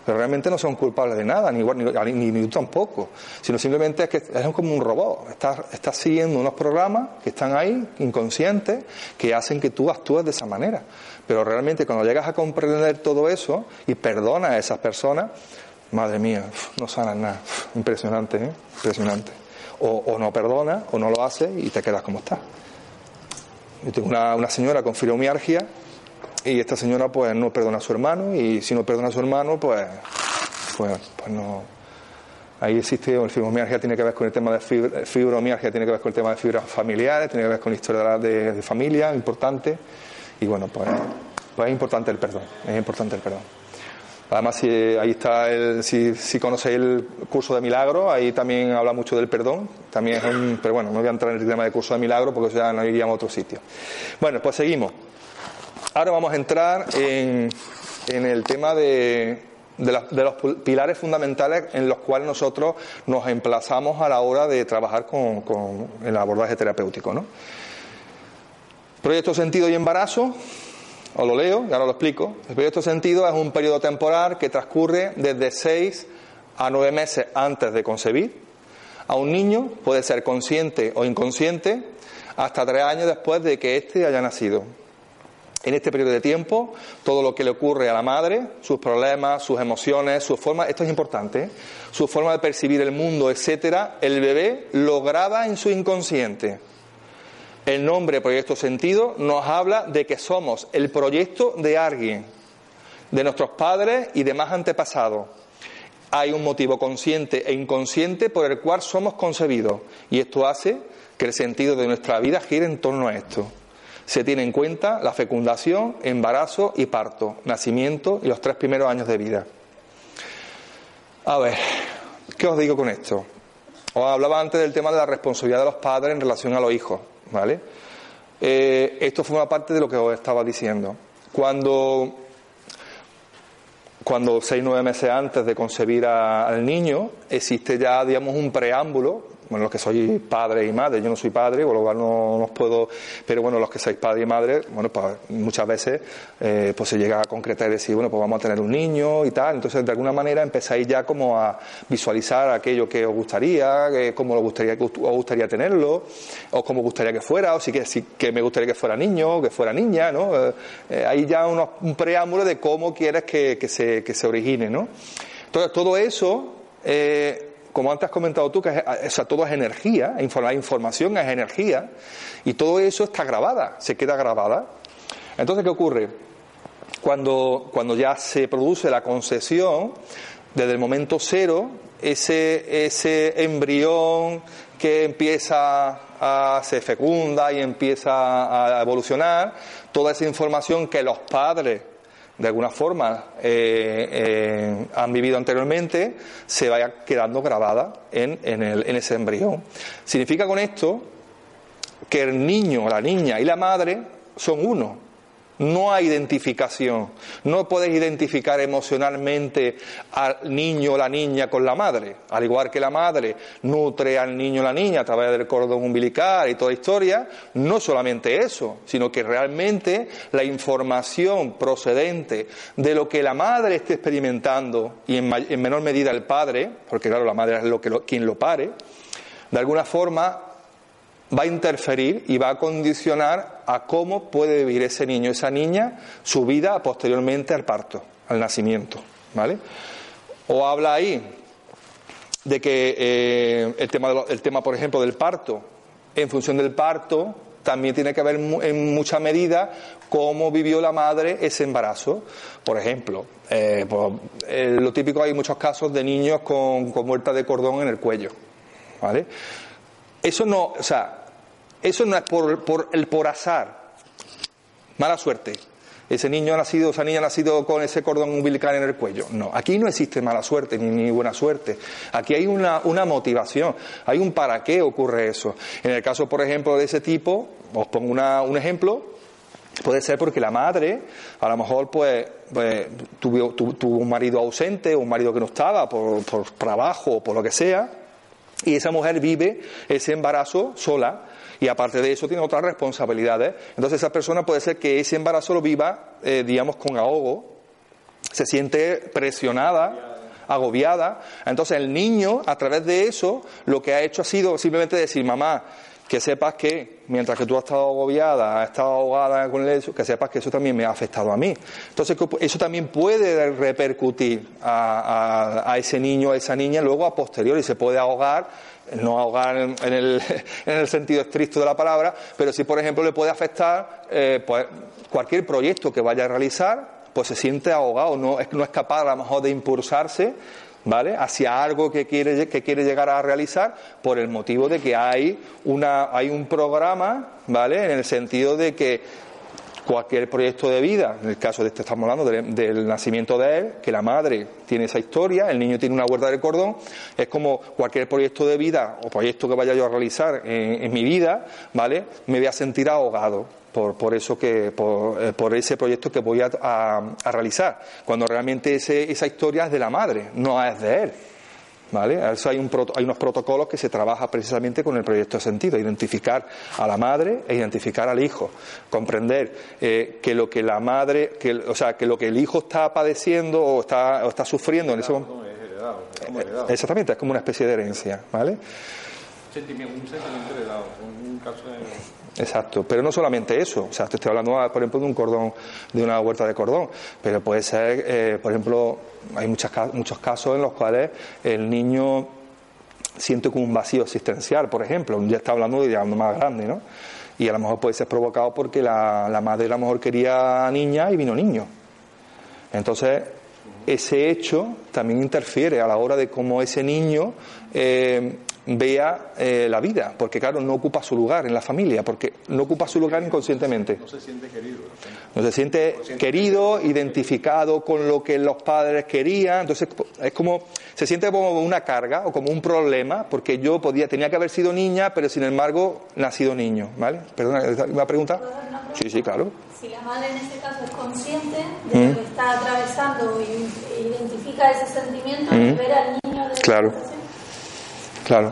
Speaker 1: pero realmente no son culpables de nada, ni, ni, ni, tú tampoco, sino simplemente es que es como un robot, estás, estás siguiendo unos programas que están ahí, inconscientes, que hacen que tú actúes de esa manera. Pero realmente cuando llegas a comprender todo eso y perdonas a esas personas, madre mía, no sanas nada, impresionante, ¿eh? impresionante. O, o, no perdonas, o no lo haces y te quedas como estás. Yo tengo una, una señora con fibromialgia y esta señora pues no perdona a su hermano y si no perdona a su hermano pues, pues, pues no... Ahí existe, el fibromialgia tiene que ver con el tema de fibromialgia, tiene que ver con el tema de fibras familiares, tiene que ver con la historia de, de familia, importante. Y bueno, pues, pues es importante el perdón, es importante el perdón. Además, si, ahí está, el, si, si conocéis el curso de milagro, ahí también habla mucho del perdón. También es un, pero bueno, no voy a entrar en el tema del curso de milagro porque ya no iríamos a otro sitio. Bueno, pues seguimos. Ahora vamos a entrar en, el tema de, los pilares fundamentales en los cuales nosotros nos emplazamos a la hora de trabajar con, el abordaje terapéutico. ¿no? Proyecto sentido y embarazo, os lo leo y ahora lo explico. El proyecto sentido es un periodo temporal que transcurre desde seis a nueve meses antes de concebir. A un niño puede ser consciente o inconsciente hasta tres años después de que éste haya nacido en este periodo de tiempo todo lo que le ocurre a la madre, sus problemas, sus emociones, su forma, esto es importante, ¿eh? su forma de percibir el mundo, etcétera, el bebé lo graba en su inconsciente. El nombre Proyecto Sentido nos habla de que somos el proyecto de alguien, de nuestros padres y demás antepasados. Hay un motivo consciente e inconsciente por el cual somos concebidos y esto hace que el sentido de nuestra vida gire en torno a esto se tiene en cuenta la fecundación, embarazo y parto, nacimiento y los tres primeros años de vida. A ver, ¿qué os digo con esto? Os hablaba antes del tema de la responsabilidad de los padres en relación a los hijos, ¿vale? Eh, esto forma parte de lo que os estaba diciendo. Cuando, cuando seis, nueve meses antes de concebir al niño, existe ya, digamos, un preámbulo bueno, los que sois padre y madre, yo no soy padre, con lo cual no, os puedo, pero bueno, los que sois padre y madre, bueno, pues muchas veces eh, pues se llega a concretar y decir, bueno, pues vamos a tener un niño y tal, entonces de alguna manera empezáis ya como a visualizar aquello que os gustaría, que, cómo os gustaría, os gustaría tenerlo, o cómo gustaría que fuera, o si que, si, que me gustaría que fuera niño, o que fuera niña, ¿no? Eh, eh, hay ya un preámbulo de cómo quieres que, que, se, que se origine, ¿no? Entonces todo eso, eh, como antes has comentado tú, que todo es energía, la información es energía, y todo eso está grabada, se queda grabada. Entonces, ¿qué ocurre? Cuando, cuando ya se produce la concesión, desde el momento cero, ese, ese embrión que empieza a se fecunda y empieza a evolucionar, toda esa información que los padres de alguna forma eh, eh, han vivido anteriormente se vaya quedando grabada en, en, el, en ese embrión. Significa con esto que el niño, la niña y la madre son uno. No hay identificación. No puedes identificar emocionalmente al niño o la niña con la madre. Al igual que la madre nutre al niño o la niña a través del cordón umbilical y toda historia, no solamente eso, sino que realmente la información procedente de lo que la madre esté experimentando y en, menor medida el padre, porque claro, la madre es lo que quien lo pare, de alguna forma va a interferir y va a condicionar a cómo puede vivir ese niño, esa niña, su vida posteriormente al parto, al nacimiento. ¿Vale? O habla ahí de que eh, el, tema el tema, por ejemplo, del parto, en función del parto, también tiene que ver en mucha medida cómo vivió la madre ese embarazo. Por ejemplo, eh, pues, eh, lo típico hay muchos casos de niños con, con muerta de cordón en el cuello. ¿Vale? Eso no, o sea, eso no es por, por, el por azar, mala suerte. Ese niño ha nacido, esa niña ha nacido con ese cordón umbilical en el cuello. No, aquí no existe mala suerte ni, buena suerte. Aquí hay una, una, motivación, hay un para qué ocurre eso. En el caso, por ejemplo, de ese tipo, os pongo una, un ejemplo, Puede ser porque la madre, a lo mejor, pues, pues tuvo, tuvo, un marido ausente un marido que no estaba por, por trabajo o por lo que sea, y esa mujer vive ese embarazo sola y aparte de eso tiene otras responsabilidades. Entonces esa persona puede ser que ese embarazo lo viva, eh, digamos, con ahogo, se siente presionada agobiada. Entonces el niño, a través de eso, lo que ha hecho ha sido simplemente decir, mamá, que sepas que mientras que tú has estado agobiada, has estado ahogada con eso, que sepas que eso también me ha afectado a mí. Entonces eso también puede repercutir a, ese niño, a esa niña, luego a posteriori se puede ahogar, no ahogar en, el, en el, sentido estricto de la palabra, pero sí, por ejemplo, le puede afectar eh, pues, cualquier proyecto que vaya a realizar, pues se siente ahogado, no es, no es capaz a lo mejor de impulsarse ¿vale? hacia algo que quiere, que quiere llegar a realizar por el motivo de que hay, una, hay un programa ¿vale? en el sentido de que cualquier proyecto de vida, en el caso de este estamos hablando del, nacimiento de él, que la madre tiene esa historia, el niño tiene una huerta de cordón, es como cualquier proyecto de vida o proyecto que vaya yo a realizar en, mi vida, ¿vale? Me voy a sentir ahogado por, por eso que, por, eh, por, ese proyecto que voy a, a, realizar, cuando realmente ese, esa historia es de la madre, no es de él. ¿Vale? Eso hay, un, hay unos protocolos que se trabaja precisamente con el proyecto de sentido, identificar a la madre e identificar al hijo, comprender eh, que lo que la madre, que, o sea, que lo que el hijo está padeciendo o está, o está sufriendo en ese momento. Exactamente, es como una especie de herencia, ¿vale?
Speaker 3: Sentimiento, un sentimiento heredado, un caso de
Speaker 1: Exacto, pero no solamente eso, o sea, te estoy hablando, por ejemplo, de un cordón, de una huerta de cordón, pero puede ser, eh, por ejemplo, hay muchos casos en los cuales el niño siente como un vacío existencial, por ejemplo, ya está hablando de algo más grande, ¿no? Y a lo mejor puede ser provocado porque la, la madre a lo mejor quería niña y vino niño. Entonces, ese hecho también interfiere a la hora de cómo ese niño eh, vea eh, la vida, porque claro, no ocupa su lugar en la familia, porque no ocupa su lugar inconscientemente.
Speaker 3: No se siente querido.
Speaker 1: No se siente querido, identificado con lo que los padres querían, entonces es como, se siente como una carga o como un problema, porque yo podía, tenía que haber sido niña, pero sin embargo, nacido niño, ¿vale? Perdona, ¿una pregunta? Sí, sí, claro.
Speaker 4: Si la madre en este caso es consciente de lo que está atravesando y identifica ese sentimiento, ver al niño de
Speaker 1: Claro. Claro.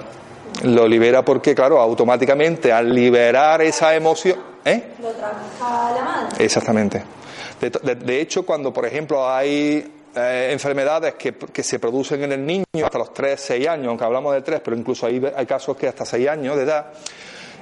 Speaker 1: Lo libera porque, claro, automáticamente al liberar esa emoción. ¿eh?
Speaker 4: Lo trabaja la madre.
Speaker 1: Exactamente. De, hecho, cuando, por ejemplo, hay eh, enfermedades que, que, se producen en el niño hasta los 3, 6 años, aunque hablamos de 3, pero incluso hay, hay casos que hasta 6 años de edad,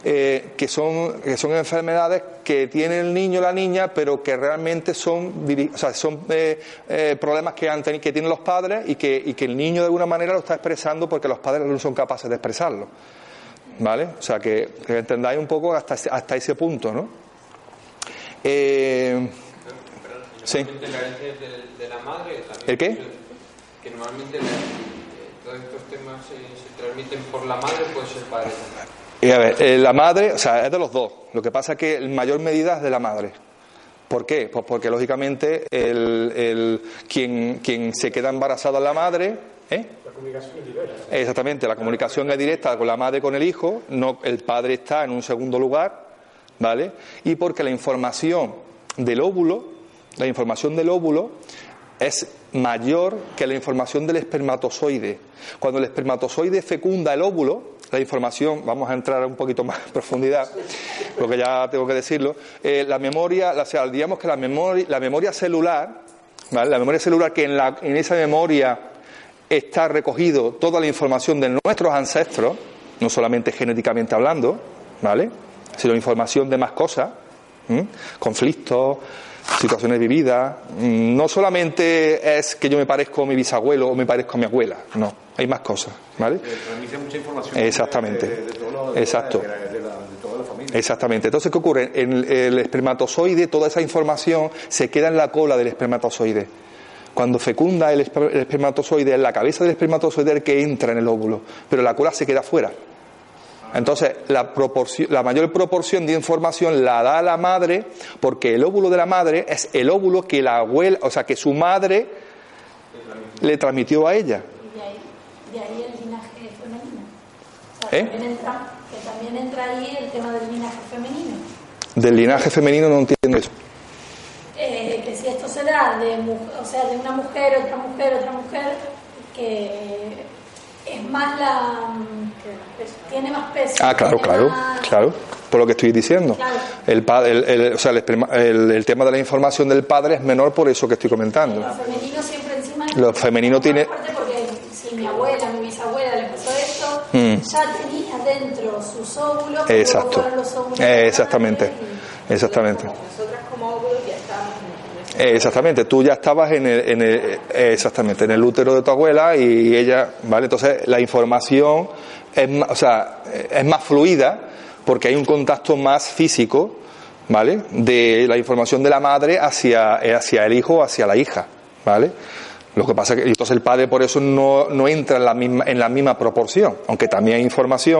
Speaker 1: eh, que, son, que son enfermedades que tiene el niño o la niña, pero que realmente son, o sea, son eh, eh, problemas que, han que tienen los padres y que, y que el niño de alguna manera lo está expresando porque los padres no son capaces de expresarlo. ¿Vale? O sea, que, entendáis un poco hasta, hasta ese punto, ¿no? Eh, sí.
Speaker 5: De la, de la madre,
Speaker 1: ¿El qué?
Speaker 5: que normalmente la- todos estos temas se, se transmiten por la madre, puede ser padre también.
Speaker 1: Y a ver, eh, la madre, o sea, es de los dos. Lo que pasa es que en mayor medida es de la madre. ¿Por qué? Pues porque lógicamente el, el- quien, quien se queda embarazada es la madre, ¿eh?
Speaker 3: La comunicación es diversa.
Speaker 1: Exactamente, la comunicación es directa con la madre con el hijo, no el padre está en un segundo lugar, ¿vale? Y porque la información del óvulo, la información del óvulo es mayor que la información del espermatozoide. Cuando el espermatozoide fecunda el óvulo, la información, vamos a entrar un poquito más en profundidad, porque ya tengo que decirlo, eh, la memoria, o sea, digamos que la memoria, la memoria celular, ¿vale? La memoria celular que en, la, en esa memoria está recogido toda la información de nuestros ancestros, no solamente genéticamente hablando, ¿vale? Sino información de más cosas, conflictos, situaciones vividas. Mm, No solamente es que yo me parezco a mi bisabuelo o me parezco a mi abuela, no, hay más cosas, ¿vale?
Speaker 3: Transmite mucha información.
Speaker 1: Exactamente.
Speaker 3: De, de- de todo lo- de
Speaker 1: Exacto.
Speaker 3: toda la- familia.
Speaker 1: Exactamente. Entonces, ¿qué ocurre? En el, el espermatozoide, toda esa información se queda en la cola del espermatozoide. Cuando fecunda el, esper- el espermatozoide, es la cabeza del espermatozoide el que entra en el óvulo, pero la cola se queda fuera. Entonces, la, mayor proporción de información la da la madre, porque el óvulo de la madre es el óvulo que la abuela, o sea, que su madre le transmitió a ella.
Speaker 4: Y de ahí, de ahí el linaje femenino. O sea,
Speaker 1: ¿Eh?
Speaker 4: también entra, que también entra ahí el tema del linaje femenino.
Speaker 1: Del linaje femenino no entiendo eso.
Speaker 4: Eh, que si esto se da de, o sea, de una mujer, otra mujer, otra mujer, que es más la... tiene más peso.
Speaker 1: Ah, claro, claro,
Speaker 4: más-
Speaker 1: claro, por lo que estoy diciendo.
Speaker 4: Claro.
Speaker 1: El, el, el- o sea, el, el- tema de la información del padre es menor por eso que estoy comentando.
Speaker 4: Lo femenino siempre encima
Speaker 1: Lo femenino tiene-
Speaker 4: porque si mi abuela, mi bisabuela le pasó esto,
Speaker 1: Mm.
Speaker 4: ya tenía dentro sus óvulos,
Speaker 1: Exacto.
Speaker 4: los óvulos
Speaker 1: exactamente. Exactamente.
Speaker 2: Nosotras como óvulos ya estamos en en ese
Speaker 1: Eh, Exactamente, tú ya estabas en el, en el- exactamente, en el útero de tu abuela y ella, ¿vale? Entonces la información es más, o sea, es más fluida porque hay un contacto más físico, ¿vale? De la información de la madre hacia, hacia el hijo hacia la hija, ¿vale? Lo que pasa es que entonces el padre por eso no, no entra en la misma, en la misma proporción, aunque también hay información.